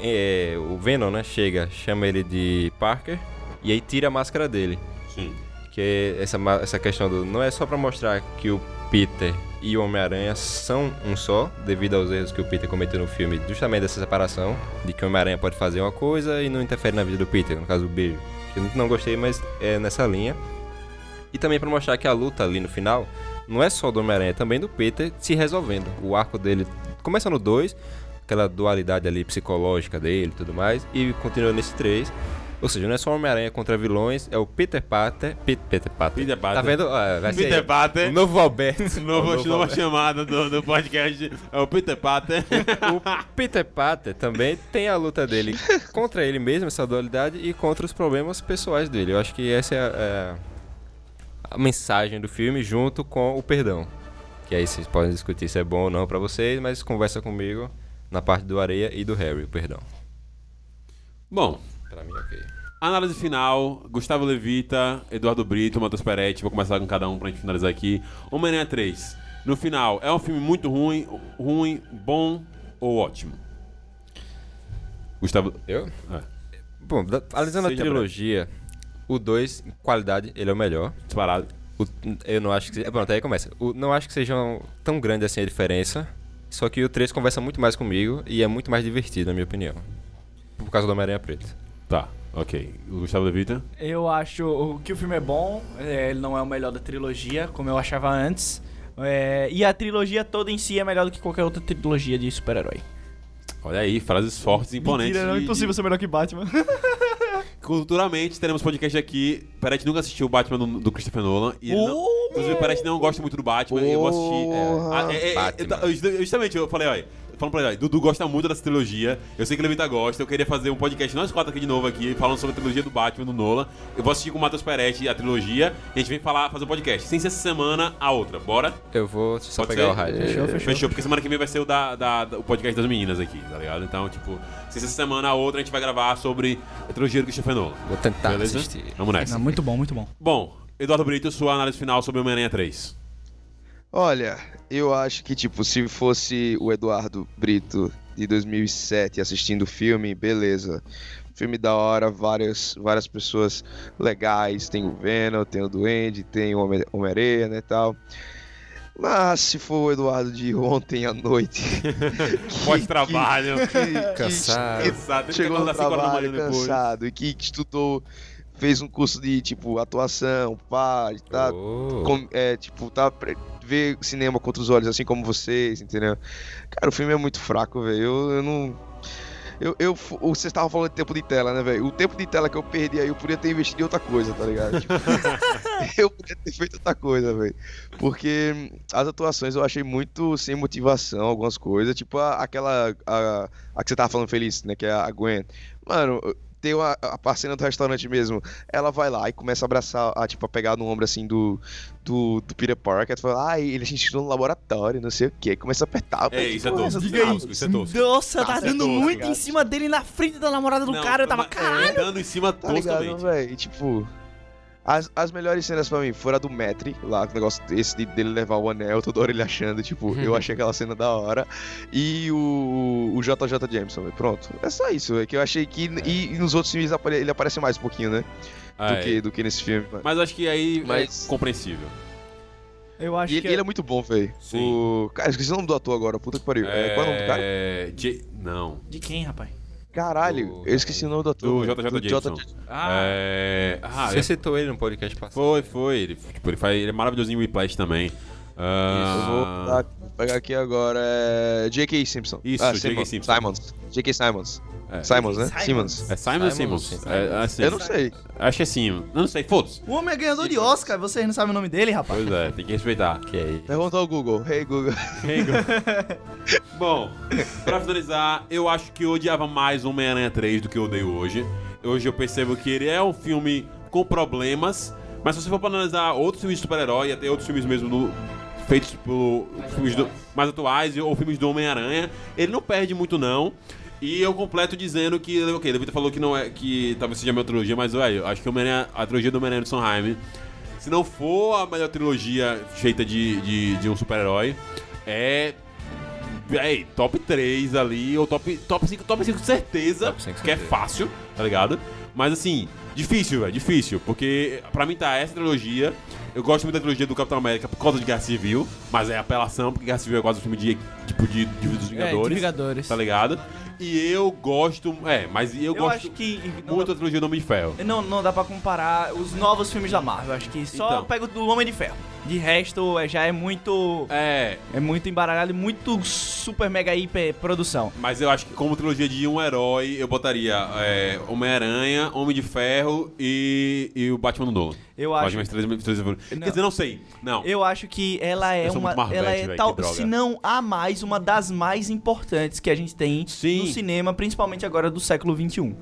[SPEAKER 3] é, o Venom, né, chega, chama ele de Parker, e aí tira a máscara dele.
[SPEAKER 1] Sim.
[SPEAKER 3] Que essa, ma- essa questão do. Não é só pra mostrar que o Peter e o Homem-Aranha são um só, devido aos erros que o Peter cometeu no filme, justamente dessa separação, de que o Homem-Aranha pode fazer uma coisa e não interfere na vida do Peter, no caso do beijo. Que eu não gostei, mas é nessa linha. E também pra mostrar que a luta ali no final não é só do Homem-Aranha, é também do Peter se resolvendo. O arco dele começa no 2, aquela dualidade ali psicológica dele e tudo mais, e continua nesse 3. Ou seja, não é só o Homem-Aranha contra vilões, é o Peter Parker. Pe- Peter Parker.
[SPEAKER 1] Peter Parker.
[SPEAKER 3] Tá vendo? Ah, vai ser
[SPEAKER 1] Peter Parker.
[SPEAKER 3] O novo Alberto.
[SPEAKER 1] Novo,
[SPEAKER 3] O novo
[SPEAKER 1] nova chamada do, do podcast é o Peter Parker.
[SPEAKER 3] O Peter Parker também tem a luta dele contra ele mesmo, essa dualidade, e contra os problemas pessoais dele. Eu acho que essa é a, é a mensagem do filme, junto com o perdão. Que aí vocês podem discutir se é bom ou não pra vocês, mas conversa comigo na parte do Areia e do Harry, o perdão.
[SPEAKER 1] Bom,
[SPEAKER 3] mim, ok.
[SPEAKER 1] análise final: Gustavo Levita, Eduardo Brito, Matheus Peretti. Vou começar com cada um pra gente finalizar aqui. Homem-Aranha 3. No final, é um filme muito ruim, ruim, bom ou ótimo? Gustavo.
[SPEAKER 3] Eu?
[SPEAKER 1] É,
[SPEAKER 3] Bom, analisando a trilogia, o 2, em qualidade, ele é o melhor.
[SPEAKER 1] disparado.
[SPEAKER 3] O- eu não acho que. se- Pronto, aí começa. O- não acho que seja tão grande assim a diferença. Só que o 3 conversa muito mais comigo e é muito mais divertido, na minha opinião. Por causa do Homem-Aranha Preto.
[SPEAKER 1] Tá, ok. O Gustavo Levita?
[SPEAKER 5] Eu acho que o filme é bom, é, ele não é o melhor da trilogia, como eu achava antes. É, e a trilogia toda em si é melhor do que qualquer outra trilogia de super-herói.
[SPEAKER 1] Olha aí, frases fortes e imponentes.
[SPEAKER 5] Mentira, não é impossível ser melhor que Batman.
[SPEAKER 1] Culturalmente, teremos podcast aqui. Peretti nunca assistiu o Batman do, do Christopher Nolan. E ele não, inclusive, o Peretti não gosta muito do Batman. e eu vou assistir. Ah, é, é, é,
[SPEAKER 3] Batman.
[SPEAKER 1] eu- eu- justamente, eu falei, olha. Falando pra ele, Dudu gosta muito dessa trilogia. Eu sei que o Levita gosta. Eu queria fazer um podcast, nós quatro aqui de novo aqui, falando sobre a trilogia do Batman do Nolan. Eu vou assistir com o Matheus Peretti a trilogia. E a gente vem falar, fazer um podcast. Sem ser essa semana, a outra. Bora?
[SPEAKER 3] Eu vou só
[SPEAKER 1] Pode
[SPEAKER 3] pegar
[SPEAKER 1] ser?
[SPEAKER 3] o rádio.
[SPEAKER 5] Fechou, fechou.
[SPEAKER 1] Fechou, porque semana que vem vai ser o, da, da- da- o podcast das meninas aqui, tá ligado? Então, tipo, se essa semana a outra a gente vai gravar sobre a trilogia do Christopher Nolan.
[SPEAKER 3] Vou tentar
[SPEAKER 1] Beleza?
[SPEAKER 3] assistir.
[SPEAKER 1] Vamos nessa.
[SPEAKER 5] Não, muito bom, muito bom.
[SPEAKER 1] Bom, Eduardo Brito, sua análise final sobre Homem-Aranha 3.
[SPEAKER 2] Olha, eu acho que, tipo, se fosse o Eduardo Brito de 2007 assistindo o filme, beleza. Filme da hora, várias, várias pessoas legais. Tem o Venom, tem o Duende, tem o Homem- Homem-Aranha, né, e tal. Mas se for o Eduardo de ontem à noite.
[SPEAKER 1] Pós-trabalho.
[SPEAKER 3] Cansado.
[SPEAKER 2] que
[SPEAKER 1] Cansado.
[SPEAKER 2] Chegou no trabalho cansado e que estudou, fez um curso de tipo atuação, pá, tá,
[SPEAKER 3] Oh.
[SPEAKER 2] com- é, tipo, tá pre- ver cinema com outros olhos, assim como vocês, entendeu? Cara, o filme é muito fraco, velho. Eu, eu não. Eu, eu, vocês estavam falando de tempo de tela, né, velho? O tempo de tela que eu perdi aí, eu podia ter investido em outra coisa, tá ligado? Tipo, eu podia ter feito outra coisa, velho. Porque hum, as atuações eu achei muito sem motivação, algumas coisas. Tipo, a- aquela. A, a que você tava falando feliz, né? Que é a Gwen. Mano, tem uma, a, cena do restaurante mesmo. Ela vai lá e começa a abraçar, a, tipo, a pegar no ombro assim do, do, do Peter Parker. Fala, ah, ele a gente estudou no laboratório, não sei o que. Começa a apertar.
[SPEAKER 1] É, isso é tosco.
[SPEAKER 2] diga aí.
[SPEAKER 1] Isso é tosco.
[SPEAKER 5] Nossa, tá
[SPEAKER 1] Nossa, é
[SPEAKER 5] dando
[SPEAKER 1] tosco,
[SPEAKER 5] muito
[SPEAKER 2] cara.
[SPEAKER 5] em cima dele na frente da namorada do
[SPEAKER 1] Não,
[SPEAKER 5] cara. Eu tava,
[SPEAKER 1] mas-
[SPEAKER 5] caralho.
[SPEAKER 1] é, Dando em cima
[SPEAKER 2] Tá ligado,
[SPEAKER 1] toscamente.
[SPEAKER 2] velho? E, Tipo, as, as melhores cenas pra mim foram a do Metri, lá, o negócio desse de, dele levar o anel, toda hora ele achando, tipo, eu achei aquela cena da hora. E o, o JJ Jameson, velho. Pronto. É só isso, velho. Que eu achei que. E, e nos outros filmes ele aparece mais um pouquinho, né? Do,
[SPEAKER 1] É.
[SPEAKER 2] que, do que nesse filme. mano.
[SPEAKER 1] Mas acho que aí
[SPEAKER 2] Mas-
[SPEAKER 1] é compreensível.
[SPEAKER 5] Eu acho
[SPEAKER 2] E ele,
[SPEAKER 5] que.
[SPEAKER 2] ele é muito bom, velho.
[SPEAKER 1] Sim.
[SPEAKER 2] O. Cara, esqueci o nome do ator agora, puta que pariu. É, qual é o nome do cara?
[SPEAKER 1] É, J- Não.
[SPEAKER 5] De quem, rapaz?
[SPEAKER 2] Caralho,
[SPEAKER 3] Do-
[SPEAKER 2] eu esqueci o nome do ator.
[SPEAKER 1] Do. JJ
[SPEAKER 2] Do
[SPEAKER 1] Jameson.
[SPEAKER 5] Ah,
[SPEAKER 1] É... Ah,
[SPEAKER 3] Você citou ele no podcast passado.
[SPEAKER 1] Foi, foi. Ele, tipo, ele, faz, ele é maravilhoso em Whiplash também.
[SPEAKER 2] Eu vou dar- vou pegar aqui agora. É. J.K. Simpson.
[SPEAKER 1] Isso,
[SPEAKER 2] ah,
[SPEAKER 1] J.K.
[SPEAKER 2] Simons.
[SPEAKER 1] Simpson.
[SPEAKER 2] Simons. J.K. Simons.
[SPEAKER 1] É.
[SPEAKER 2] Simons, né?
[SPEAKER 5] Simons.
[SPEAKER 2] Simons.
[SPEAKER 1] É Simon ou
[SPEAKER 3] Simons,
[SPEAKER 1] Simmons?
[SPEAKER 3] sim.
[SPEAKER 1] É, assim,
[SPEAKER 2] Eu não sei.
[SPEAKER 1] Acho que é Simon. Eu não sei, foda-se.
[SPEAKER 5] o homem é ganhador de Oscar, vocês não sabem o nome dele, rapaz?
[SPEAKER 1] Pois é, tem que respeitar.
[SPEAKER 3] Aí.
[SPEAKER 2] Pergunta ao Google. Hey, Google.
[SPEAKER 1] Bom, pra finalizar, eu acho que eu odiava mais Homem-Aranha 3 do que eu odeio hoje. Hoje eu percebo que ele é um filme com problemas, mas se você for pra analisar outros filmes de super-herói, até outros filmes mesmo no- feitos por filmes do- mais atuais ou filmes do Homem-Aranha, ele não perde muito não. E eu completo dizendo que, ok, David falou que não é, que talvez seja a minha trilogia, mas velho, eu acho que a trilogia do Homem-Aranha do Sondheim, se não for a melhor trilogia feita de, de, de um super-herói, é Véi, top 3 ali, ou top, top 5, top 5 certeza,
[SPEAKER 3] Top cinco
[SPEAKER 1] que é
[SPEAKER 3] certeza.
[SPEAKER 1] fácil, tá ligado? Mas assim, difícil, velho, difícil, porque pra mim tá essa trilogia. Eu gosto muito da trilogia do Capitão América por causa de Guerra Civil, mas é apelação, porque Guerra Civil é quase um filme de, tipo, de, de dos
[SPEAKER 5] É,
[SPEAKER 1] Vingadores,
[SPEAKER 5] de Vingadores.
[SPEAKER 1] tá ligado? E eu gosto, é, mas eu,
[SPEAKER 5] Eu
[SPEAKER 1] gosto
[SPEAKER 5] acho que.
[SPEAKER 1] Muito
[SPEAKER 5] dá,
[SPEAKER 1] da trilogia do Homem de Ferro.
[SPEAKER 5] não, não dá pra comparar os novos filmes da Marvel. Acho que só
[SPEAKER 1] Então.
[SPEAKER 5] pego do Homem de Ferro. De resto, é, já é muito.
[SPEAKER 1] É,
[SPEAKER 5] É muito embaralhado e muito super mega hiper produção.
[SPEAKER 1] Mas eu acho que como trilogia de um herói, eu botaria é, Homem-Aranha, Homem de Ferro e, e o Batman do Nolan.
[SPEAKER 5] Eu
[SPEAKER 1] Acho mais três, três, Quer dizer, não sei. Não.
[SPEAKER 5] Eu acho que ela é uma.
[SPEAKER 1] Marvete,
[SPEAKER 5] ela é
[SPEAKER 1] velho,
[SPEAKER 5] tal. Se não a mais, uma das mais importantes que a gente tem
[SPEAKER 1] Sim.
[SPEAKER 5] no cinema, principalmente agora do século XXI.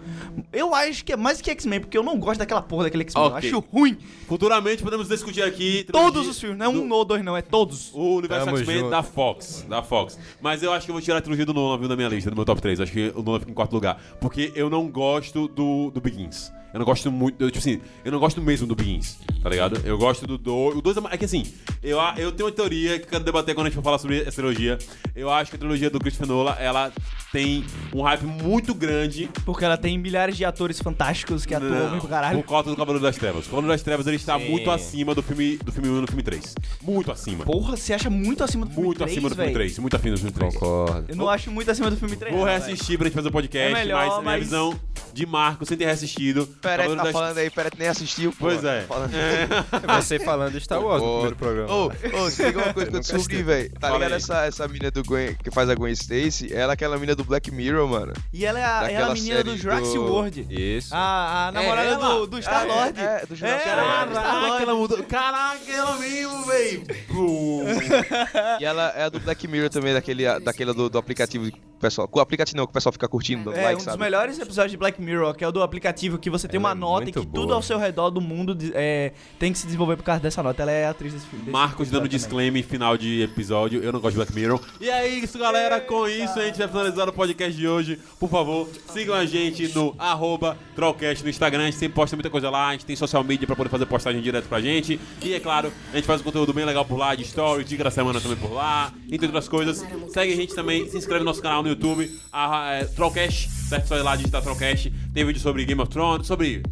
[SPEAKER 5] Eu acho que é mais que X-Men, porque eu não gosto daquela porra daquele X-Men.
[SPEAKER 1] Ok.
[SPEAKER 5] Eu acho ruim.
[SPEAKER 1] Futuramente podemos discutir aqui.
[SPEAKER 5] Todos os filmes, não é um
[SPEAKER 1] do-
[SPEAKER 5] ou dois, não, é todos.
[SPEAKER 1] O universo X-Men da Fox. Da Fox. Mas eu acho que eu vou tirar a trilogia do Nolan, viu, da minha lista, do meu top 3. Acho que o Nolan fica em quarto lugar. Porque eu não gosto do, do Begins. Eu não gosto muito. eu, tipo assim, eu não gosto mesmo do Begins, tá ligado? Eu gosto do 2. O 2 é, é que assim, eu, eu tenho uma teoria que eu quero debater quando a gente for falar sobre essa trilogia. Eu acho que a trilogia do Christopher Nolan, ela tem um hype muito grande
[SPEAKER 5] Porque ela tem milhares de atores fantásticos que atuam
[SPEAKER 1] Não,
[SPEAKER 5] pro caralho.
[SPEAKER 1] Por causa do Cavaleiro das Trevas. O Cavaleiro das Trevas ele está
[SPEAKER 3] Sim.
[SPEAKER 1] muito acima do filme do filme 1 e do filme 3. Muito acima.
[SPEAKER 5] Porra, você acha muito acima do filme
[SPEAKER 1] muito
[SPEAKER 5] 3,
[SPEAKER 1] acima do filme
[SPEAKER 5] véi?
[SPEAKER 1] 3. Muito acima do filme 3.
[SPEAKER 3] Concordo.
[SPEAKER 5] Eu não acho muito acima do filme 3.
[SPEAKER 1] Vou reassistir pra gente fazer o podcast,
[SPEAKER 5] É melhor,
[SPEAKER 1] mas minha
[SPEAKER 5] mas-
[SPEAKER 1] visão de Marco, sem ter reassistido.
[SPEAKER 2] Peret
[SPEAKER 1] Cavaleiro
[SPEAKER 2] tá
[SPEAKER 1] das-
[SPEAKER 2] falando aí, Peret nem assistiu. pô.
[SPEAKER 1] Pois é.
[SPEAKER 2] Tá falando-
[SPEAKER 3] Você falando de Star Wars no
[SPEAKER 2] Ô,
[SPEAKER 3] primeiro programa.
[SPEAKER 2] Ô, ô, se liga uma coisa que eu descobri, velho. Tá ligado essa, essa mina do Gwen, que faz a Gwen Stacy? Ela é aquela mina do Black Mirror, mano.
[SPEAKER 5] E ela é a, ela é a menina do Jurassic
[SPEAKER 2] do-
[SPEAKER 5] World.
[SPEAKER 3] Isso.
[SPEAKER 5] A, a namorada
[SPEAKER 1] ela?
[SPEAKER 5] do, do Star-Lord.
[SPEAKER 2] É, é, do Jurassic
[SPEAKER 5] É,
[SPEAKER 2] World.
[SPEAKER 1] Caraca, ela mudou. Caraca, ela mesmo, véi.
[SPEAKER 2] E ela é a do Black Mirror também, daquele, daquela do, do aplicativo que o pessoal. Com o aplicativo não, que o pessoal fica curtindo, dando
[SPEAKER 5] É,
[SPEAKER 2] like,
[SPEAKER 5] um dos
[SPEAKER 2] sabe?
[SPEAKER 5] melhores episódios de Black Mirror, que é o do aplicativo, que você tem uma
[SPEAKER 3] é
[SPEAKER 5] nota que
[SPEAKER 3] boa.
[SPEAKER 5] tudo ao seu redor do mundo é, tem que se desenvolver por causa dessa nota. Ela é a atriz desse filme.
[SPEAKER 1] Marcos dando disclaimer final de episódio. Eu não gosto de Black Mirror. E é isso, galera. Com isso, a gente vai finalizar o podcast de hoje. Por favor, sigam a gente no arroba Trollcast no Instagram. A gente sempre posta muita coisa lá. A gente tem social media pra poder fazer postagem direto pra gente. E é claro, a gente faz um conteúdo bem legal por lá, de stories, dica da semana também por lá, entre outras coisas. Segue a gente também, se inscreve no nosso canal no YouTube, a, é, Trollcast. certo? Só ir lá digitar Trollcast. Tem vídeo sobre Game of Thrones, sobre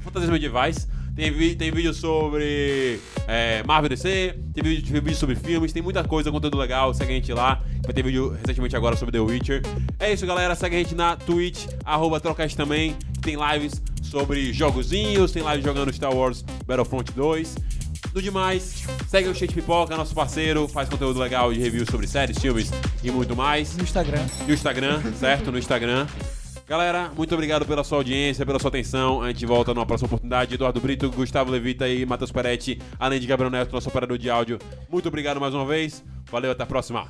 [SPEAKER 1] fantasias medievais. Tem, tem vídeo sobre é, Marvel DC, tem vídeo, tem vídeo sobre filmes, tem muita coisa, conteúdo legal, segue a gente lá. Vai ter vídeo recentemente agora sobre The Witcher. É isso, galera. Segue a gente na Twitch, arroba Trocast também. que Tem lives sobre jogozinhos, tem live jogando Star Wars Battlefront 2. No demais, segue o Cheio de Pipoca, nosso parceiro, faz conteúdo legal de review sobre séries, filmes e muito mais.
[SPEAKER 5] No Instagram.
[SPEAKER 1] No Instagram, certo? No Instagram. Galera, muito obrigado pela sua audiência, pela sua atenção. A gente volta numa próxima oportunidade. Eduardo Brito, Gustavo Levita e Matheus Peretti, além de Gabriel Neto, nosso operador de áudio. Muito obrigado mais uma vez. Valeu, até a próxima.